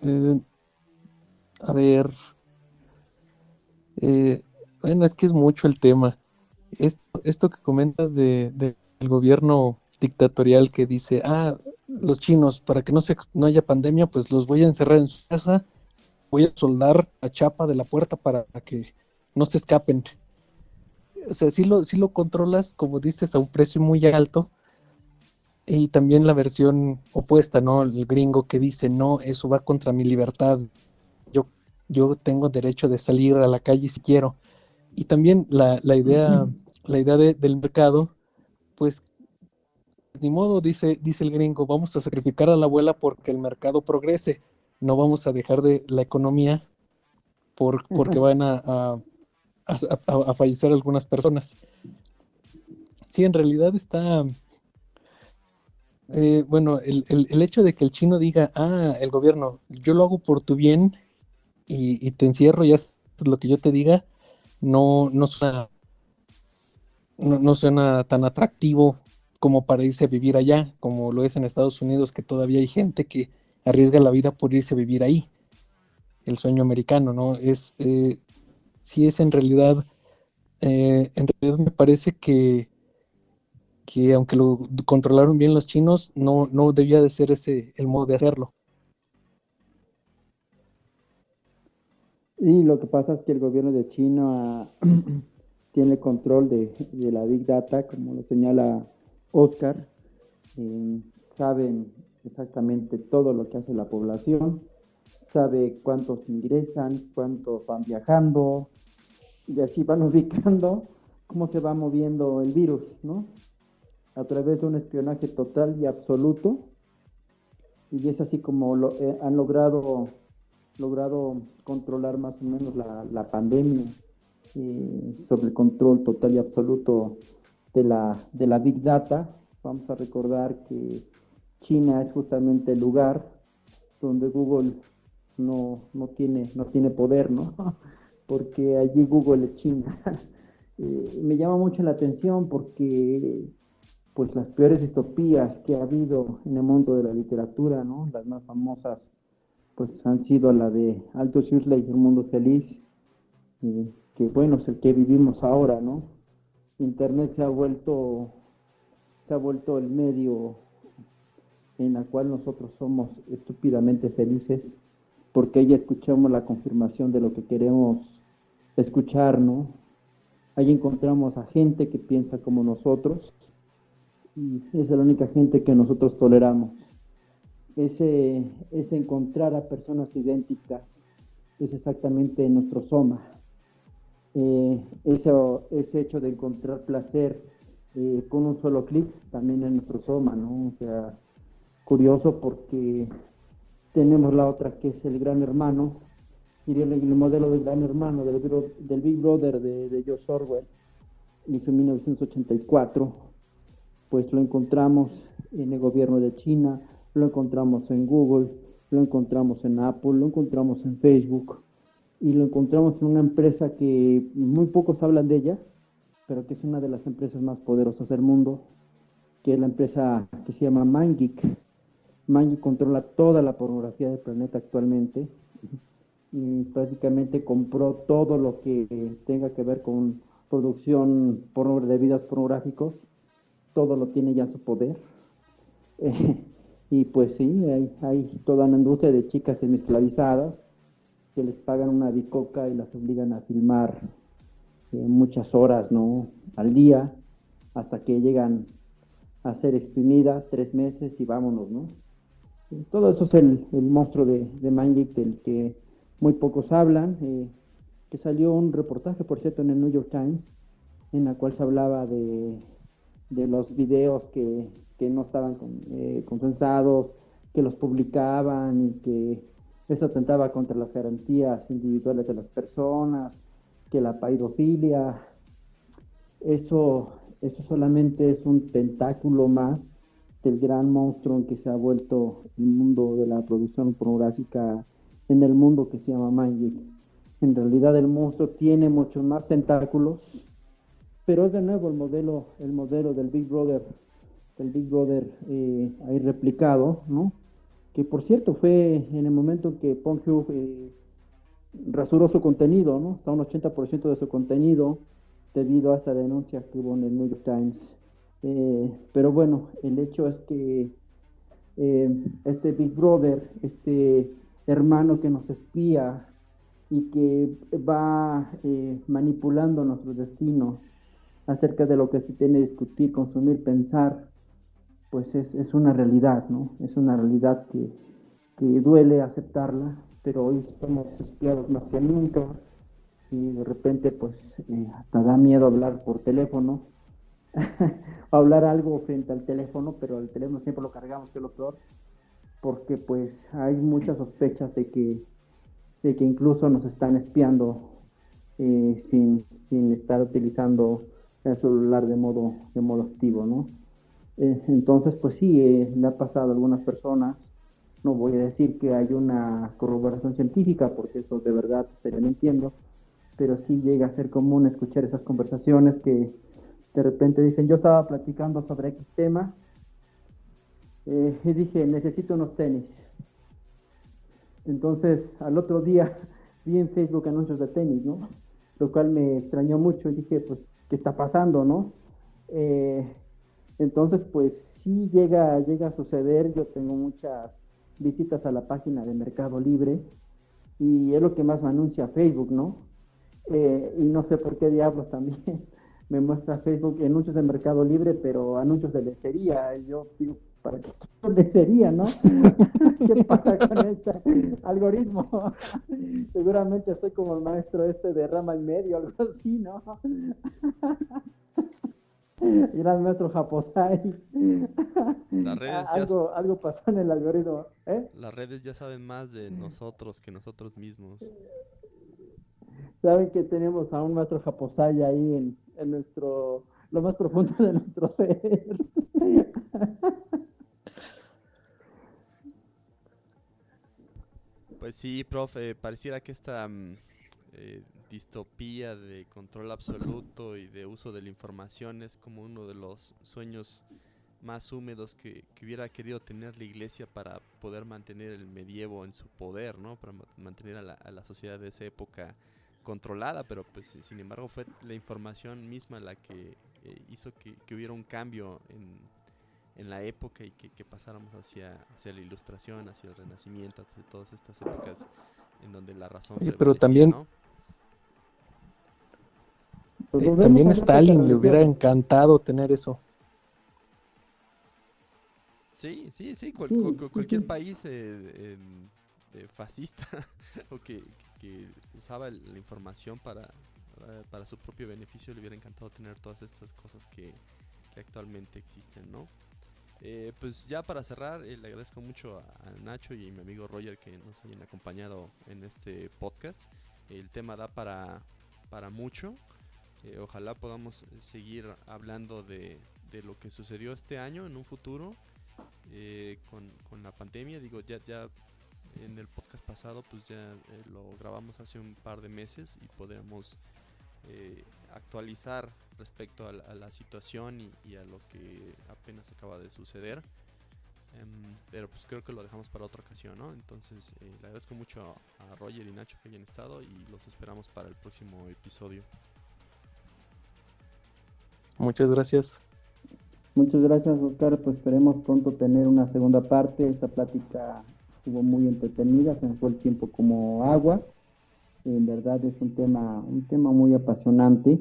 [SPEAKER 4] Eh, a ver. Eh, bueno, es que es mucho el tema. Esto, que comentas de, del gobierno dictatorial que dice, ah, los chinos, para que no, se, no haya pandemia, pues los voy a encerrar en su casa, voy a soldar la chapa de la puerta para que no se escapen o sea, sí lo, lo controlas, como dices, a un precio muy alto. Y también la versión opuesta, ¿no? El gringo que dice, no, eso va contra mi libertad. Yo, yo tengo derecho de salir a la calle si quiero. Y también la, idea, la idea del mercado, pues ni modo, dice, dice el gringo, vamos a sacrificar a la abuela porque el mercado progrese. No vamos a dejar de la economía por, porque van a a, fallecer algunas personas. Sí, en realidad está, eh, bueno, el, hecho de que el chino diga, ah, el gobierno, yo lo hago por tu bien y, te encierro y haces lo que yo te diga, no, no suena, no, suena tan atractivo como para irse a vivir allá, como lo es en Estados Unidos, que todavía hay gente que arriesga la vida por irse a vivir ahí. El sueño americano, ¿no? Es, eh, si es en realidad, eh, en realidad me parece que, que aunque lo controlaron bien los chinos, no, no debía de ser ese el modo de hacerlo.
[SPEAKER 1] Y lo que pasa es que el gobierno de China tiene control de, la Big Data, como lo señala Oscar. Eh, saben exactamente todo lo que hace la población sabe cuántos ingresan, cuántos van viajando, y así van ubicando cómo se va moviendo el virus, ¿no? A través de un espionaje total y absoluto. Y es así como lo, eh, han logrado, logrado controlar más o menos la, pandemia, eh, sobre el control total y absoluto de la, de la Big Data. Vamos a recordar que China es justamente el lugar donde Google no, no, tiene, no tiene poder, ¿no? Porque allí Google es China. Eh, me llama mucho la atención porque pues las peores distopías que ha habido en el mundo de la literatura, ¿no? Las más famosas pues han sido la de Aldous Huxley y El Mundo Feliz, que bueno, es el que vivimos ahora, ¿no? Internet se ha vuelto se ha vuelto el medio en el cual nosotros somos estúpidamente felices porque ya escuchamos la confirmación de lo que queremos escuchar, ¿no? Ahí encontramos a gente que piensa como nosotros y es la única gente que nosotros toleramos. Ese, ese encontrar a personas idénticas es exactamente nuestro soma. Eh, ese hecho de encontrar placer eh, con un solo clic también es nuestro soma, ¿no? O sea, curioso porque tenemos la otra que es el Gran Hermano, y el, modelo del Gran Hermano, del, Big Brother de, de George Orwell, hizo en 1984, pues lo encontramos en el gobierno de China, lo encontramos en Google, lo encontramos en Apple, lo encontramos en Facebook y lo encontramos en una empresa que muy pocos hablan de ella, pero que es una de las empresas más poderosas del mundo, que es la empresa que se llama MindGeek Manji controla toda la pornografía del planeta actualmente y prácticamente compró todo lo que tenga que ver con producción de videos pornográficos, todo lo tiene ya en su poder. y pues sí, hay, toda una industria de chicas semi-esclavizadas que les pagan una bicoca y las obligan a filmar eh, muchas horas ¿no? al día hasta que llegan a ser exprimidas tres meses y vámonos, ¿no? Todo eso es el, monstruo de, de del que muy pocos hablan, eh, que salió un reportaje, por cierto, en el New York Times, en la cual se hablaba de, de los videos que, que no estaban eh, consensados, que los publicaban y que eso atentaba contra las garantías individuales de las personas, que la paidofilia, eso, eso solamente es un tentáculo más del gran monstruo en que se ha vuelto el mundo de la producción pornográfica en el mundo que se llama Magic. En realidad el monstruo tiene muchos más tentáculos, pero es de nuevo el modelo, el modelo del Big Brother, del Big Brother eh, ahí replicado, ¿no? Que por cierto fue en el momento en que Pornhub eh, rasuró su contenido, ¿no? Hasta un 80% de su contenido debido a esta denuncia que hubo en el New York Times. Eh, pero bueno, el hecho es que eh, este Big Brother, este hermano que nos espía y que va eh, manipulando nuestros destinos acerca de lo que se tiene que discutir, consumir, pensar, pues es, es una realidad, ¿no? Es una realidad que, que duele aceptarla, pero hoy estamos espiados más que nunca y de repente pues eh, hasta da miedo hablar por teléfono hablar algo frente al teléfono pero el teléfono siempre lo cargamos que es lo peor porque pues hay muchas sospechas de que de que incluso nos están espiando eh, sin, sin estar utilizando el celular de modo de modo activo no eh, entonces pues sí le ha pasado a algunas personas no voy a decir que hay una corroboración científica, porque eso de verdad sería no entiendo, pero sí llega a ser común escuchar esas conversaciones que de repente dicen, yo estaba platicando sobre X tema eh, y dije, necesito unos tenis. Entonces, al otro día vi en Facebook anuncios de tenis, ¿no? Lo cual me extrañó mucho y dije, pues, ¿qué está pasando, no? Eh, entonces, pues, sí llega, llega a suceder. Yo tengo muchas visitas a la página de Mercado Libre y es lo que más me anuncia Facebook, ¿no? Eh, y no sé por qué diablos también me muestra Facebook anuncios de Mercado Libre, pero anuncios de lecería. yo digo, ¿para qué lecería, no? ¿Qué pasa con este algoritmo? Seguramente soy como el maestro este de rama y medio, algo así, ¿no? Gran maestro Japosai.
[SPEAKER 3] Las redes
[SPEAKER 1] algo, ya... algo pasó en el algoritmo. ¿eh?
[SPEAKER 3] Las redes ya saben más de nosotros que nosotros mismos.
[SPEAKER 1] Saben que tenemos a un maestro Japosai ahí en, nuestro, lo más profundo de nuestro ser.
[SPEAKER 3] Pues sí, profe, pareciera que esta mm, eh, distopía de control absoluto y de uso de la información es como uno de los sueños más húmedos que, hubiera querido tener la iglesia para poder mantener el medievo en su poder, ¿no? Para mantener a la, sociedad de esa época controlada, pero pues sin embargo fue la información misma la que eh, hizo que, hubiera un cambio en, la época y que, pasáramos hacia, hacia la ilustración, hacia el renacimiento, hacia todas estas épocas en donde la razón...
[SPEAKER 4] pero también... Pues eh, también a Stalin le hubiera encantado tener eso.
[SPEAKER 3] Sí, sí, sí, cualquier país eh, eh, fascista o que, usaba la información para, para su propio beneficio le hubiera encantado tener todas estas cosas que, actualmente existen, ¿no? pues ya para cerrar, le agradezco mucho a, Nacho y a mi amigo Roger que nos hayan acompañado en este podcast. El tema da para, para mucho. Eh, ojalá podamos eh, seguir hablando de, lo que sucedió este año en un futuro eh, con, la pandemia. Digo, ya, ya en el podcast pasado pues ya lo grabamos hace un par de meses y podríamos actualizar respecto a la, situación y, a lo que apenas acaba de suceder. Em, pero pues creo que lo dejamos para otra ocasión, ¿no? Entonces le agradezco mucho a Roger y Nacho que hayan estado y los esperamos para el próximo episodio.
[SPEAKER 4] Muchas gracias.
[SPEAKER 1] Muchas gracias, Oscar. Pues esperemos pronto tener una segunda parte. Esta plática estuvo muy entretenida, se me fue el tiempo como agua. En verdad es un tema, un tema muy apasionante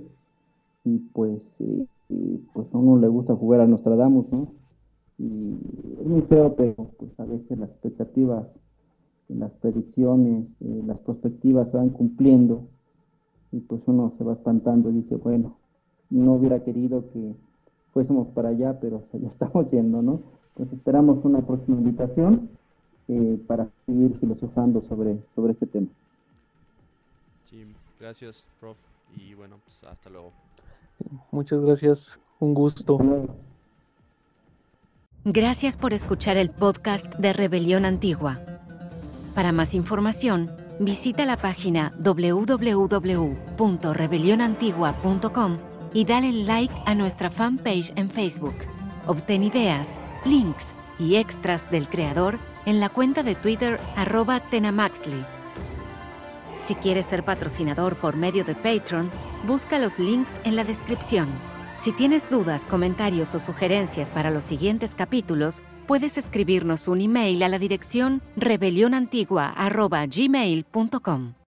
[SPEAKER 1] y pues, eh, pues a uno le gusta jugar a Nostradamus, ¿no? Y es muy feo, pero pues a veces las expectativas, las predicciones, eh, las perspectivas van cumpliendo y pues uno se va espantando y dice, bueno, no hubiera querido que fuésemos para allá, pero ya estamos yendo, ¿no? Pues esperamos una próxima invitación eh, para seguir filosofando sobre, sobre este tema.
[SPEAKER 3] Sí, gracias, prof. Y bueno, pues hasta luego.
[SPEAKER 4] Muchas gracias, un gusto.
[SPEAKER 2] Gracias por escuchar el podcast de Rebelión Antigua. Para más información, visita la página www.rebelionantigua.com y dale like a nuestra fanpage en Facebook. Obtén ideas, links y extras del creador en la cuenta de Twitter arroba tenamaxley. Si quieres ser patrocinador por medio de Patreon, busca los links en la descripción. Si tienes dudas, comentarios o sugerencias para los siguientes capítulos, puedes escribirnos un email a la dirección rebelionantigua.gmail.com.